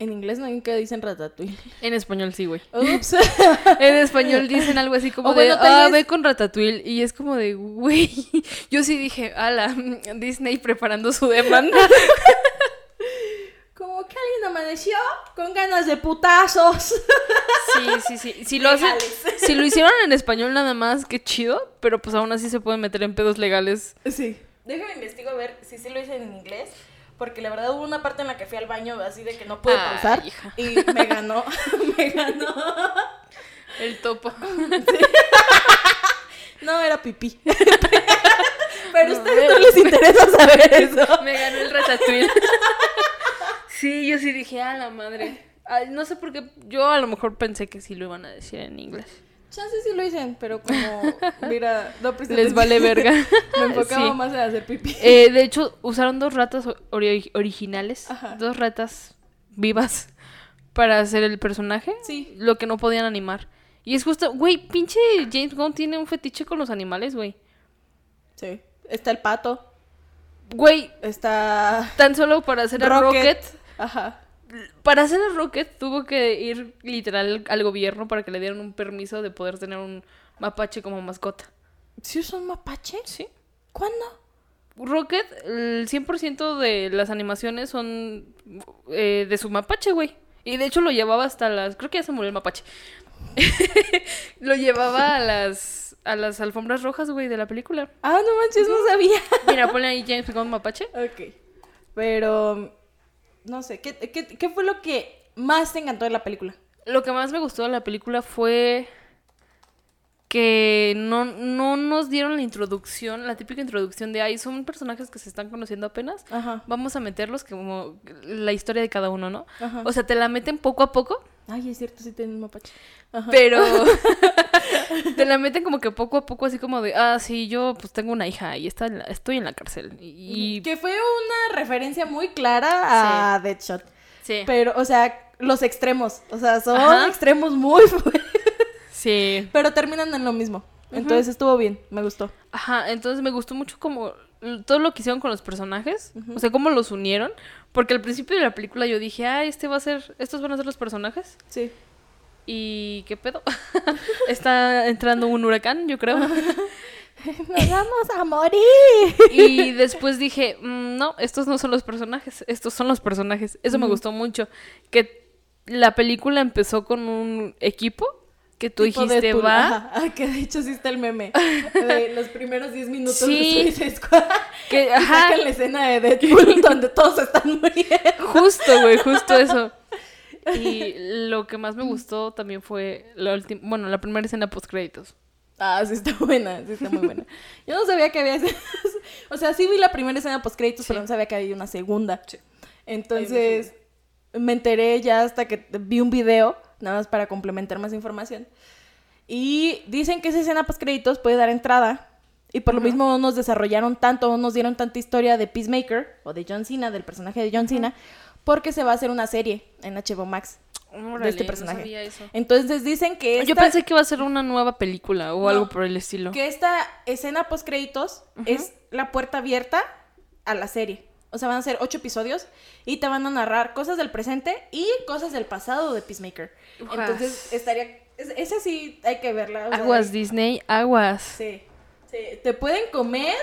En inglés nunca dicen ratatouille. En español sí, güey. Ups. [laughs] En español dicen algo así como de, bueno, ah, vez- ve con Ratatouille. Y es como de, güey. [laughs] Yo sí dije, ala, [laughs] Disney preparando su demanda. Como que alguien amaneció con ganas de putazos. Sí, sí, sí. Si lo, hacen, si lo hicieron en español nada más, qué chido. Pero pues aún así se pueden meter en pedos legales. Sí. Déjame investigo a ver si sí lo dicen en inglés. Porque la verdad hubo una parte en la que fui al baño así de que no pude Ay, pausar. hija. Y me ganó. [laughs] me ganó. El topo. [laughs] No, era pipí. [laughs] Pero a No, ustedes no les interesa saber eso. Me ganó el Ratatouille. Sí, yo sí dije, a la madre. Ay, no sé por qué. Yo a lo mejor pensé que sí lo iban a decir en inglés. Chances sí lo dicen, pero como, [laughs] mira, no Les vale verga. [laughs] Me enfocaba Sí. más en hacer pipí. Eh, de hecho, usaron dos ratas ori- originales, Ajá. dos ratas vivas para hacer el personaje, Sí. lo que no podían animar. Y es justo, güey, pinche James Gunn tiene un fetiche con los animales, güey. Sí. Está el pato. Güey, Está tan solo para hacer a Rocket. Rocket, Ajá. Para hacer a Rocket tuvo que ir literal al gobierno para que le dieran un permiso de poder tener un mapache como mascota. ¿Sí son mapache? ¿Sí? ¿Cuándo? Rocket, el 100% de las animaciones son eh, de su mapache, güey. Y de hecho lo llevaba hasta las... Creo que ya se murió el mapache. [laughs] lo llevaba a las, a las alfombras rojas, güey, de la película. Ah, no manches, no sabía. Mira, ponle ahí James Gunn mapache. ok. Pero, no sé, ¿qué, qué, qué fue lo que más te encantó de la película? Lo que más me gustó de la película fue que no, no nos dieron la introducción, la típica introducción de, ay, son personajes que se están conociendo apenas. Ajá. Vamos a meterlos como la historia de cada uno, ¿no? Ajá. O sea, te la meten poco a poco. Ay, es cierto, sí tienen un mapache. Ajá. Pero [laughs] te la meten como que poco a poco, así como de, ah, sí, yo pues tengo una hija y está en la- estoy en la cárcel. Y, Que fue una referencia muy clara a Deadshot. sí, Pero, o sea, los extremos. O sea, son Ajá. extremos muy [laughs] fuertes. sí. Pero terminan en lo mismo. Entonces estuvo bien, me gustó. Ajá, entonces me gustó mucho como todo lo que hicieron con los personajes, o sea, cómo los unieron, porque al principio de la película yo dije, ah, este va a ser, estos van a ser los personajes. Sí. ¿Y qué pedo? [laughs] Está entrando un huracán, yo creo. [laughs] Nos vamos a morir. Y después dije, "Mm, no, estos no son los personajes, estos son los personajes. Eso me gustó mucho. Que la película empezó con un equipo que tú dijiste, va. ajá. Ah, que de hecho sí está el meme. De [laughs] los primeros 10 minutos Sí. de Suicide [laughs] Squad. Que, ajá, la escena de Deadpool [laughs] donde todos están muriendo. justo, güey, justo eso. Y lo que más me gustó también fue la última, bueno, la primera escena post créditos. Ah, sí está buena, sí está muy buena. Yo no sabía que había escenas. O sea, sí vi la primera escena post créditos, pero no sabía que había una segunda. Entonces, me enteré ya hasta que vi un video, nada más para complementar más información. Y dicen que esa escena post créditos puede dar entrada. Y por lo mismo no nos desarrollaron tanto, no nos dieron tanta historia de Peacemaker o de John Cena, del personaje de John Cena, porque se va a hacer una serie en HBO Max de Órale, este no personaje. sabía eso. Entonces dicen que Yo esta- pensé que iba a ser una nueva película o No, algo por el estilo. que esta escena post créditos es la puerta abierta a la serie. O sea, van a ser ocho episodios y te van a narrar cosas del presente y cosas del pasado de Peacemaker. Entonces estaría, es- esa sí hay que verla. o sea, Aguas, Disney, aguas. Sí, sí. Te pueden comer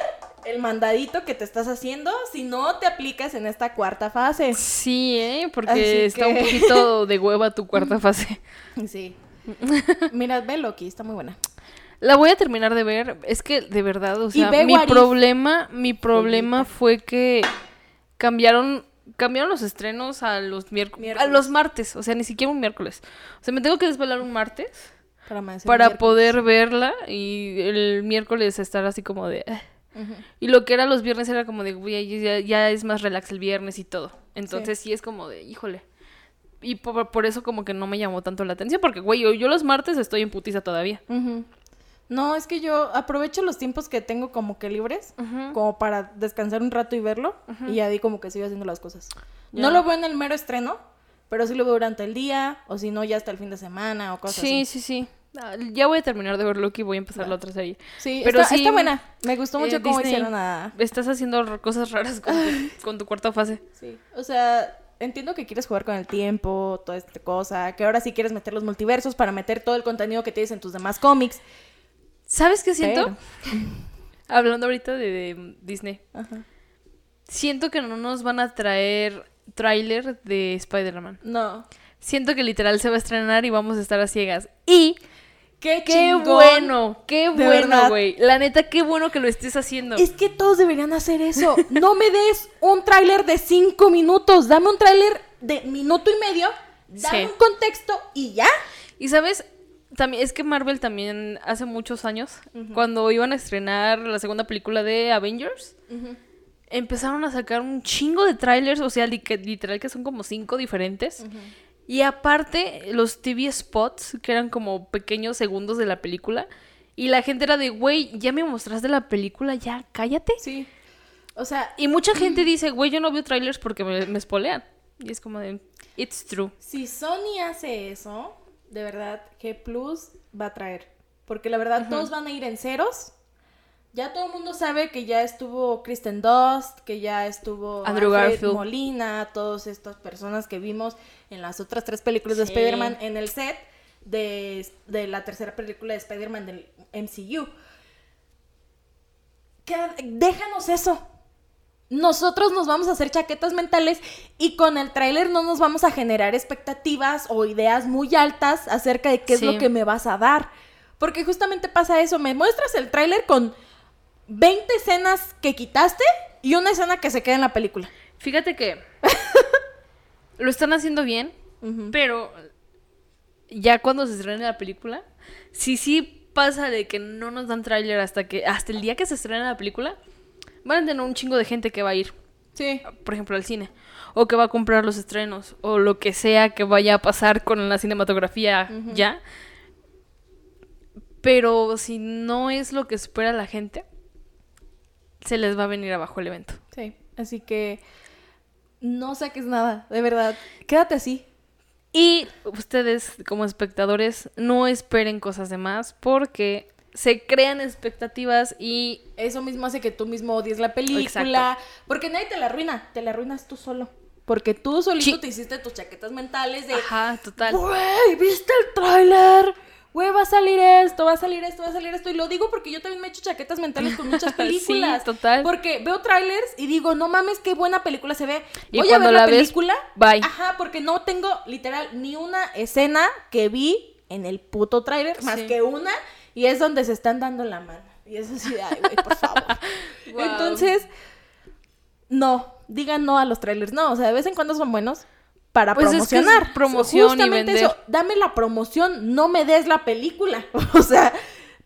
el mandadito que te estás haciendo si no te aplicas en esta cuarta fase. Sí, ¿eh? Porque Así está un poquito [laughs] de hueva tu cuarta fase. Sí. [laughs] Mira, ve Loki, está muy buena. La voy a terminar de ver. Es que, de verdad, o sea, mi If. problema, mi problema fue que cambiaron cambiaron los estrenos a los miércoles, a los martes, o sea, ni siquiera un miércoles. O sea, me tengo que desvelar un martes Para, para poder verla y el miércoles estar así como de... "Ah". Y lo que era los viernes era como de, güey, ya, ya es más relax el viernes y todo. Entonces sí, es como de, híjole. Y por, por eso como que no me llamó tanto la atención, porque, güey, yo, yo los martes estoy en putiza todavía. Ujú. No, es que yo aprovecho los tiempos que tengo como que libres, como para descansar un rato y verlo, y ya di como que sigo haciendo las cosas. No lo veo en el mero estreno, pero sí lo veo durante el día, o si no, ya hasta el fin de semana o cosas Sí, así. sí, sí. Ah, Ya voy a terminar de ver Loki y voy a empezar la otra serie. Sí, Pero está, sí, está buena. Me gustó mucho eh, cómo Disney, hicieron a... Estás haciendo cosas raras con tu, [laughs] con tu cuarta fase. Sí, o sea, entiendo que quieres jugar con el tiempo, toda esta cosa, que ahora sí quieres meter los multiversos para meter todo el contenido que tienes en tus demás cómics. ¿Sabes qué siento? Pero- [laughs] Hablando ahorita de, de Disney. Ajá. Siento que no nos van a traer tráiler de Spider-Man. No. Siento que literal se va a estrenar y vamos a estar a ciegas. Y ¡Qué, qué bueno, qué bueno, güey. La neta, qué bueno que lo estés haciendo. Es que todos deberían hacer eso. No me des un tráiler de cinco minutos. Dame un tráiler de minuto y medio. Dame Sí. un contexto y ya. Y sabes, también es que Marvel también hace muchos años, cuando iban a estrenar la segunda película de Avengers, empezaron a sacar un chingo de trailers, o sea, literal que son como cinco diferentes. Y aparte, los TV spots, que eran como pequeños segundos de la película. Y la gente era de, güey, ya me mostraste la película, ya, cállate. Sí. O sea, Y mucha gente dice, güey, yo no veo trailers porque me, me spoilean. Y es como de, it's true. si Sony hace eso, de verdad, ¿qué plus va a traer? Porque la verdad, todos van a ir en ceros. Ya todo el mundo sabe que ya estuvo Kristen Dust, que ya estuvo Andrew Garfield. Molina, todas estas personas que vimos en las otras tres películas de. Spider-Man en el set de, de la tercera película de Spider-Man del MCU. Déjanos eso. Nosotros nos vamos a hacer chaquetas mentales y con el tráiler no nos vamos a generar expectativas o ideas muy altas acerca de qué Sí. es lo que me vas a dar. Porque justamente pasa eso, me muestras el tráiler con 20 escenas que quitaste y una escena que se queda en la película. Fíjate que [laughs] lo están haciendo bien, pero ya cuando se estrene la película, si sí pasa de que no nos dan tráiler hasta que hasta el día que se estrena la película, van a tener un chingo de gente que va a ir, Sí. por ejemplo, al cine, o que va a comprar los estrenos, o lo que sea que vaya a pasar con la cinematografía ya. Pero si no es lo que espera la gente, se les va a venir abajo el evento. Sí. Así que no saques nada, de verdad. Quédate así. Y ustedes, como espectadores, no esperen cosas de más porque se crean expectativas y Eso mismo hace que tú mismo odies la película. Exacto. Porque nadie te la arruina, te la arruinas tú solo. Porque tú solito Sí. te hiciste tus chaquetas mentales de, Ajá, total. güey, ¿viste el tráiler? Güey, va a salir esto, va a salir esto, va a salir esto. Y lo digo porque yo también me he hecho chaquetas mentales con muchas [laughs] películas. Sí, total. Porque veo trailers y digo, no mames, qué buena película se ve. Y Voy a cuando ver la, la ves, película. bye. Ajá, porque no tengo literal ni una escena que vi en el puto tráiler, más que una, y es donde se están dando la mano. Y es así, de, ay, güey, por favor. [laughs] Wow. Entonces, no, digan no a los trailers. No, o sea, de vez en cuando son buenos para Pues es que es promocionar. promoción y vender. eso, dame la promoción, no me des la película. [laughs] O sea,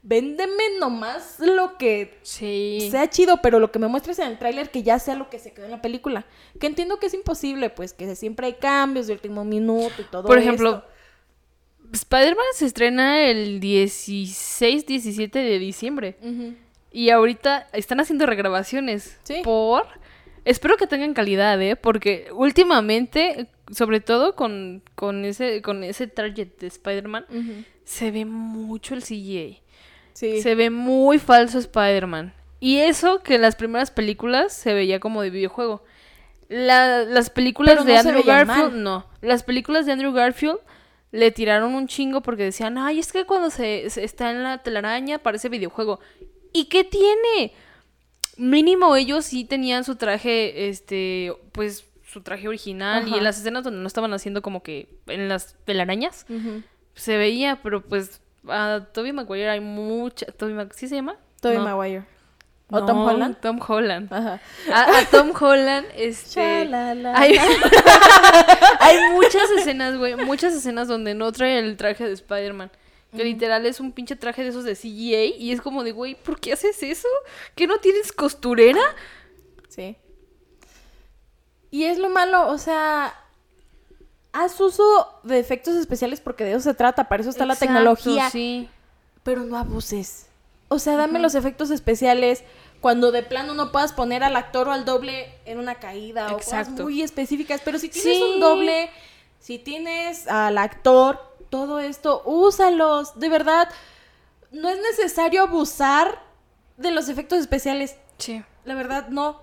véndeme nomás lo que Sí. sea chido, pero lo que me muestres en el tráiler que ya sea lo que se quedó en la película. Que entiendo que es imposible, pues que siempre hay cambios de último minuto y todo Por ejemplo, esto. Spider-Man se estrena el 16, 17 de diciembre. Y ahorita están haciendo regrabaciones. Sí. Por. Espero que tengan calidad, ¿eh? Porque últimamente, sobre todo con, con ese, con ese target de Spider-Man, se ve mucho el CGI. Sí. Se ve muy falso Spider-Man. Y eso que en las primeras películas se veía como de videojuego. La- las películas Pero de no Andrew Garfield, mal. no. Las películas de Andrew Garfield le tiraron un chingo porque decían, ay, es que cuando se, se está en la telaraña parece videojuego. ¿Y qué tiene? Mínimo ellos sí tenían su traje, este, pues su traje original y en las escenas donde no estaban haciendo como que en las telarañas se veía, pero pues a Toby Maguire hay mucha... Toby Mag- ¿Sí se llama? Tobey No. Maguire. ¿O No, Tom Holland? Tom Holland. Ajá. A, a Tom Holland, este... Hay, [laughs] hay muchas escenas, güey, muchas escenas donde no trae el traje de Spider-Man. Que literal es un pinche traje de esos de CGA y es como de, güey, ¿por qué haces eso? ¿Que no tienes costurera? Sí. Y es lo malo, o sea, haz uso de efectos especiales porque de eso se trata, para eso está la tecnología, Sí. pero no abuses. O sea, dame los efectos especiales cuando de plano no puedas poner al actor o al doble en una caída o cosas muy específicas, pero si tienes Sí. un doble, si tienes al actor, todo esto, úsalos, de verdad. No es necesario abusar de los efectos especiales. Sí. La verdad, no.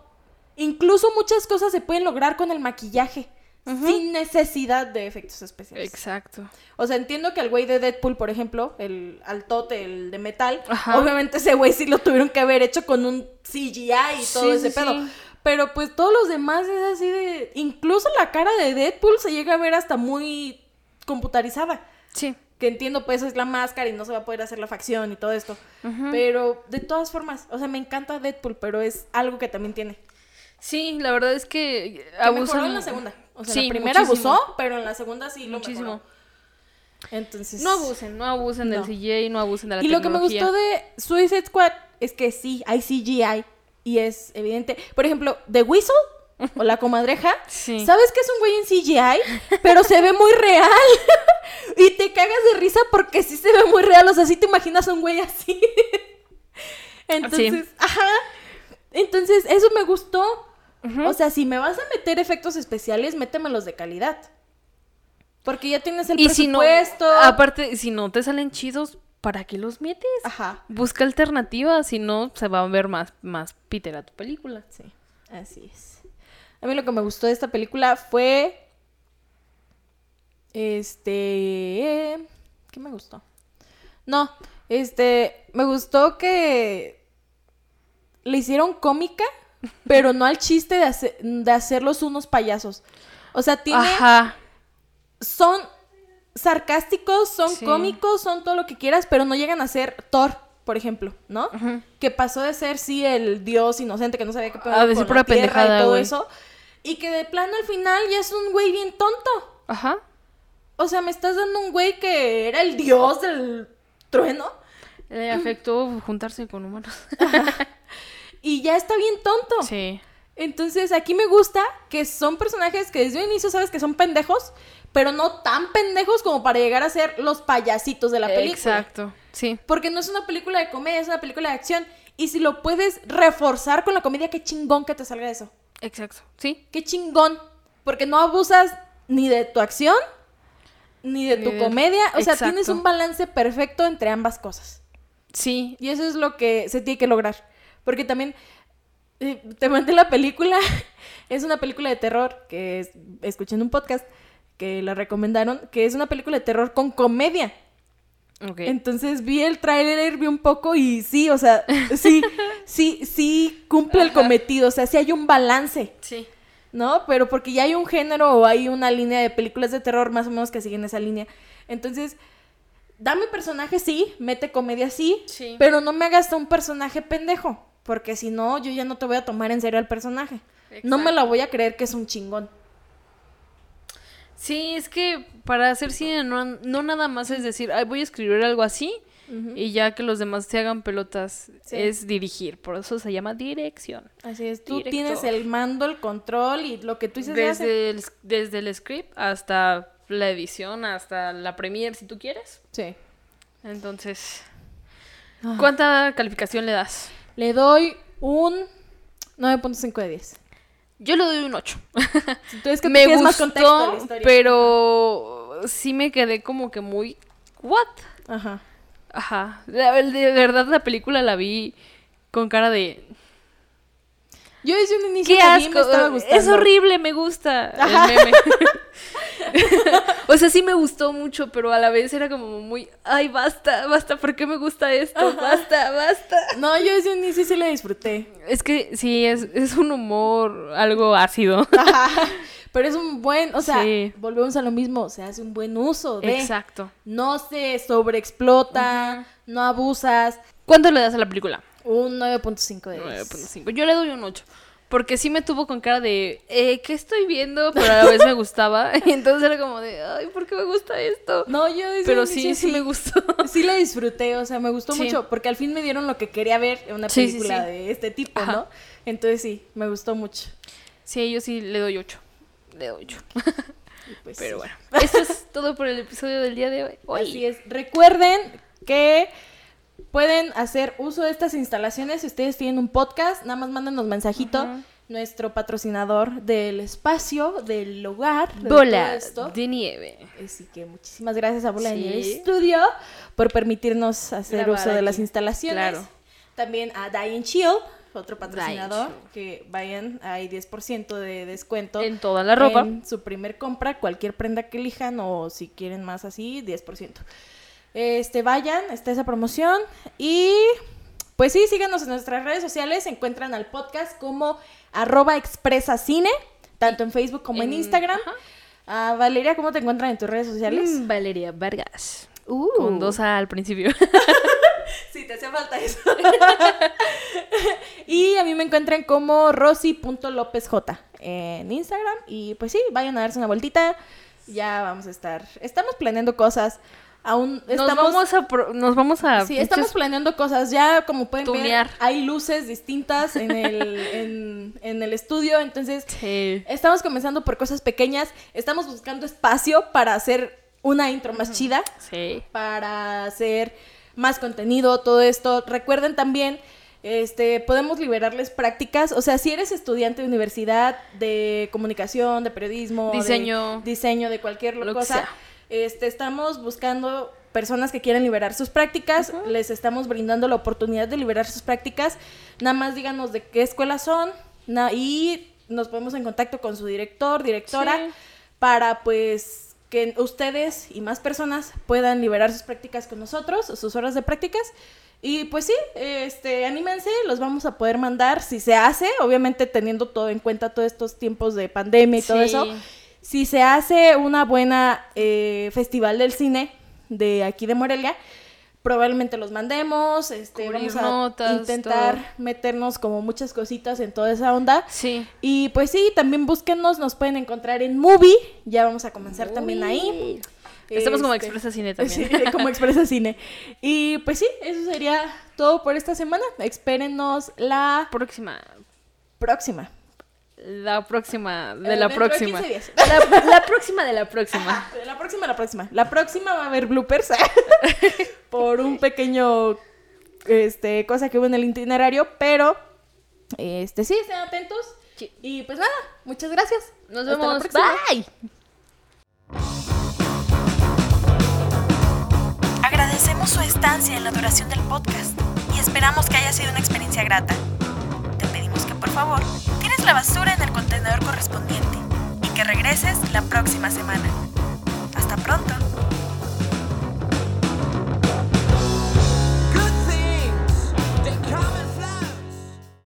Incluso muchas cosas se pueden lograr con el maquillaje. Sin necesidad de efectos especiales. Exacto. O sea, entiendo que al güey de Deadpool, por ejemplo, el altote, el de metal, Ajá. obviamente ese güey sí lo tuvieron que haber hecho con un CGI y todo Sí, ese sí, pedo. sí. Pero pues todos los demás es así de... Incluso la cara de Deadpool se llega a ver hasta muy computarizada. Sí. Que entiendo, pues es la máscara y no se va a poder hacer la facción y todo esto. Pero de todas formas, o sea, me encanta Deadpool, pero es algo que también tiene. Sí, la verdad es que Que abusan. en la segunda. O sea, Sí, la primera muchísimo. abusó, pero en la segunda sí lo Muchísimo. mejoró. Entonces... No abusen, no abusen del. CGI, no abusen de la Y lo que me gustó de Suicide Squad es que sí, hay CGI y es evidente. Por ejemplo, The Whistle o la comadreja, [laughs] Sí. ¿sabes que es un güey en CGI? Pero se ve muy real. [laughs] y te cagas de risa porque sí se ve muy real. O sea, sí te imaginas a un güey así. [laughs] Entonces, ajá. Entonces, eso me gustó. O sea, si me vas a meter efectos especiales, métemelos de calidad. Porque ya tienes el y si no, presupuesto. aparte, si no te salen chidos, ¿para qué los metes? Ajá. Busca alternativas, si no, se va a ver más, más Peter a tu película. Sí, así es. A mí lo que me gustó de esta película fue. Este. ¿Qué me gustó? No, este. Me gustó que. Le hicieron cómica, pero no al chiste de, de hacerlos unos payasos. O sea, tiene. Ajá. Son sarcásticos, son Sí. cómicos, son todo lo que quieras, pero no llegan a ser Thor, por ejemplo, ¿no? Ujú. que pasó de ser sí el dios inocente que no sabía qué pedo A decir con pura pendejada, y todo eso y que de plano al final ya es un güey bien tonto. Ajá. O sea, me estás dando un güey que era el dios del trueno Le afectó juntarse con humanos. [laughs] y ya está bien tonto. sí. Entonces, aquí me gusta que son personajes que desde un inicio sabes que son pendejos, pero no tan pendejos como para llegar a ser los payasitos de la película. Exacto. Sí. Porque no es una película de comedia, es una película de acción. Y si lo puedes reforzar con la comedia, qué chingón que te salga eso. Exacto. Sí. Qué chingón. Porque no abusas ni de tu acción, ni de Ni tu de- comedia. O sea, tienes un balance perfecto entre ambas cosas. Sí. Y eso es lo que se tiene que lograr. Porque también eh, te mandé la película. [laughs] es una película de terror que es- escuché en un podcast que la recomendaron, que es una película de terror con comedia. Ok. Entonces vi el tráiler, vi un poco y sí, o sea, [laughs] sí, sí, sí cumple el cometido, o sea, sí hay un balance. Sí. ¿no? Pero porque ya hay un género o hay una línea de películas de terror más o menos que siguen esa línea. Entonces, dame personaje sí, mete comedia sí, Sí. pero no me hagas un personaje pendejo, porque si no, yo ya no te voy a tomar en serio al personaje. No me la voy a creer que es un chingón. Sí, es que para hacer cine no, no nada más es decir, "Ay, voy a escribir algo así y ya que los demás se hagan pelotas Sí. es dirigir, por eso se llama dirección. Así es, tú Director. tienes el mando, el control y lo que tú dices. Desde el, desde el script hasta la edición, hasta la premiere si tú quieres. Sí. Entonces, Ah. ¿cuánta calificación le das? Le doy un 9.5 de 10. Yo le doy un 8. [laughs] Entonces, que me gustó, más contexto la historia. pero sí me quedé como que muy... ¿What? Ajá. Ajá. De verdad la película la vi con cara de... Yo desde un inicio ¡Qué vi me estaba asco! gustando. Es horrible, me gusta Ajá. el meme. [laughs] [laughs] o sea, sí me gustó mucho, pero a la vez era como muy... Ay, basta, basta, ¿por qué me gusta esto? Basta, basta. No, yo desde un inicio sí la disfruté. Es que sí, es, es un humor algo ácido. Ajá. Pero es un buen, o sea, Sí. volvemos a lo mismo, se hace un buen uso de. Exacto. No se sobreexplota, no abusas. ¿Cuánto le das a la película? Un 9.5 de 10. 9.5. Yo le doy un 8. Porque sí me tuvo con cara de, eh, ¿qué estoy viendo? Pero a la vez me gustaba. [laughs] Y entonces era como de, ay, ¿por qué me gusta esto? No, yo desde Pero sí, sí me gustó. [laughs] Sí la disfruté, o sea, me gustó Sí. mucho, porque al fin me dieron lo que quería ver en una película sí. de este tipo, Ajá. ¿no? Entonces sí, me gustó mucho. Sí, yo sí le doy 8. Le doy 8. Y [laughs] pues, Pero bueno, eso es todo por el episodio del día de hoy. Hoy. Así es. Recuerden que pueden hacer uso de estas instalaciones si ustedes tienen un podcast, nada más mándanos mensajito. Ajá. Nuestro patrocinador del espacio, del hogar, de Bola esto. de nieve. Así que muchísimas gracias a Bola de Sí. Nieve Studio por permitirnos hacer Grabar uso de las instalaciones. Claro. También a Diane Chill, otro patrocinador, que vayan, hay 10% de descuento En toda la ropa. en su primer compra, cualquier prenda que elijan o si quieren más así, 10%. Este, vayan, está esa promoción y pues sí, síganos en nuestras redes sociales, se encuentran al podcast como arroba expresacine, tanto en Facebook como en, En- Instagram. Ah, Valeria, ¿cómo te encuentran en tus redes sociales? Mm, Valeria Vargas. Uh. Con dos A al principio. [laughs] Sí, te hacía falta eso. [laughs] y a mí me encuentran como rosy.lopezj en Instagram. Y pues sí, vayan a darse una vueltita. Ya vamos a estar. Estamos planeando cosas. Aún Nos estamos. vamos a... pro- Nos vamos a... Sí, estamos planeando cosas. Ya, como pueden Tunear. ver, hay luces distintas en el, [laughs] en, en el estudio. Entonces, Sí. estamos comenzando por cosas pequeñas. Estamos buscando espacio para hacer una intro más chida Sí. para hacer más contenido, todo esto. Recuerden también, este, podemos liberarles prácticas. O sea, si eres estudiante de universidad, de comunicación, de periodismo, de Diseño. diseño, de cualquier Lo que cosa, sea. Este, estamos buscando personas que quieran liberar sus prácticas. Les estamos brindando la oportunidad de liberar sus prácticas. Nada más díganos de qué escuela son y nos ponemos en contacto con su director, directora, Sí. para pues que ustedes y más personas puedan liberar sus prácticas con nosotros, sus horas de prácticas. Y pues sí, este, anímense, los vamos a poder mandar si se hace, obviamente teniendo todo en cuenta todos estos tiempos de pandemia y todo Sí. eso. Si se hace una buena eh, festival del cine de aquí de Morelia, probablemente los mandemos, este, Cubrir vamos a notas, intentar todo. meternos como muchas cositas en toda esa onda. Sí. Y pues sí, también búsquenos, nos pueden encontrar en Movie, ya vamos a comenzar también ahí. Estamos como Este, Expresa Cine también. [laughs] Sí, como Expresa Cine. Y pues sí, eso sería todo por esta semana. Espérenos la Próxima. próxima. La próxima de Eh, la de próxima. 15 días. La, la próxima de la próxima. [laughs] La próxima, la próxima. La próxima va a haber bloopers [laughs] por un pequeño este cosa que hubo en el itinerario, pero este sí, estén atentos. Sí. Y pues nada, muchas gracias. Nos Hasta la vemos. próxima. Bye. Agradecemos su estancia en la duración del podcast y esperamos que haya sido una experiencia grata. Te pedimos que por favor tires la basura en el contenedor correspondiente y que regreses la próxima semana. Hasta pronto.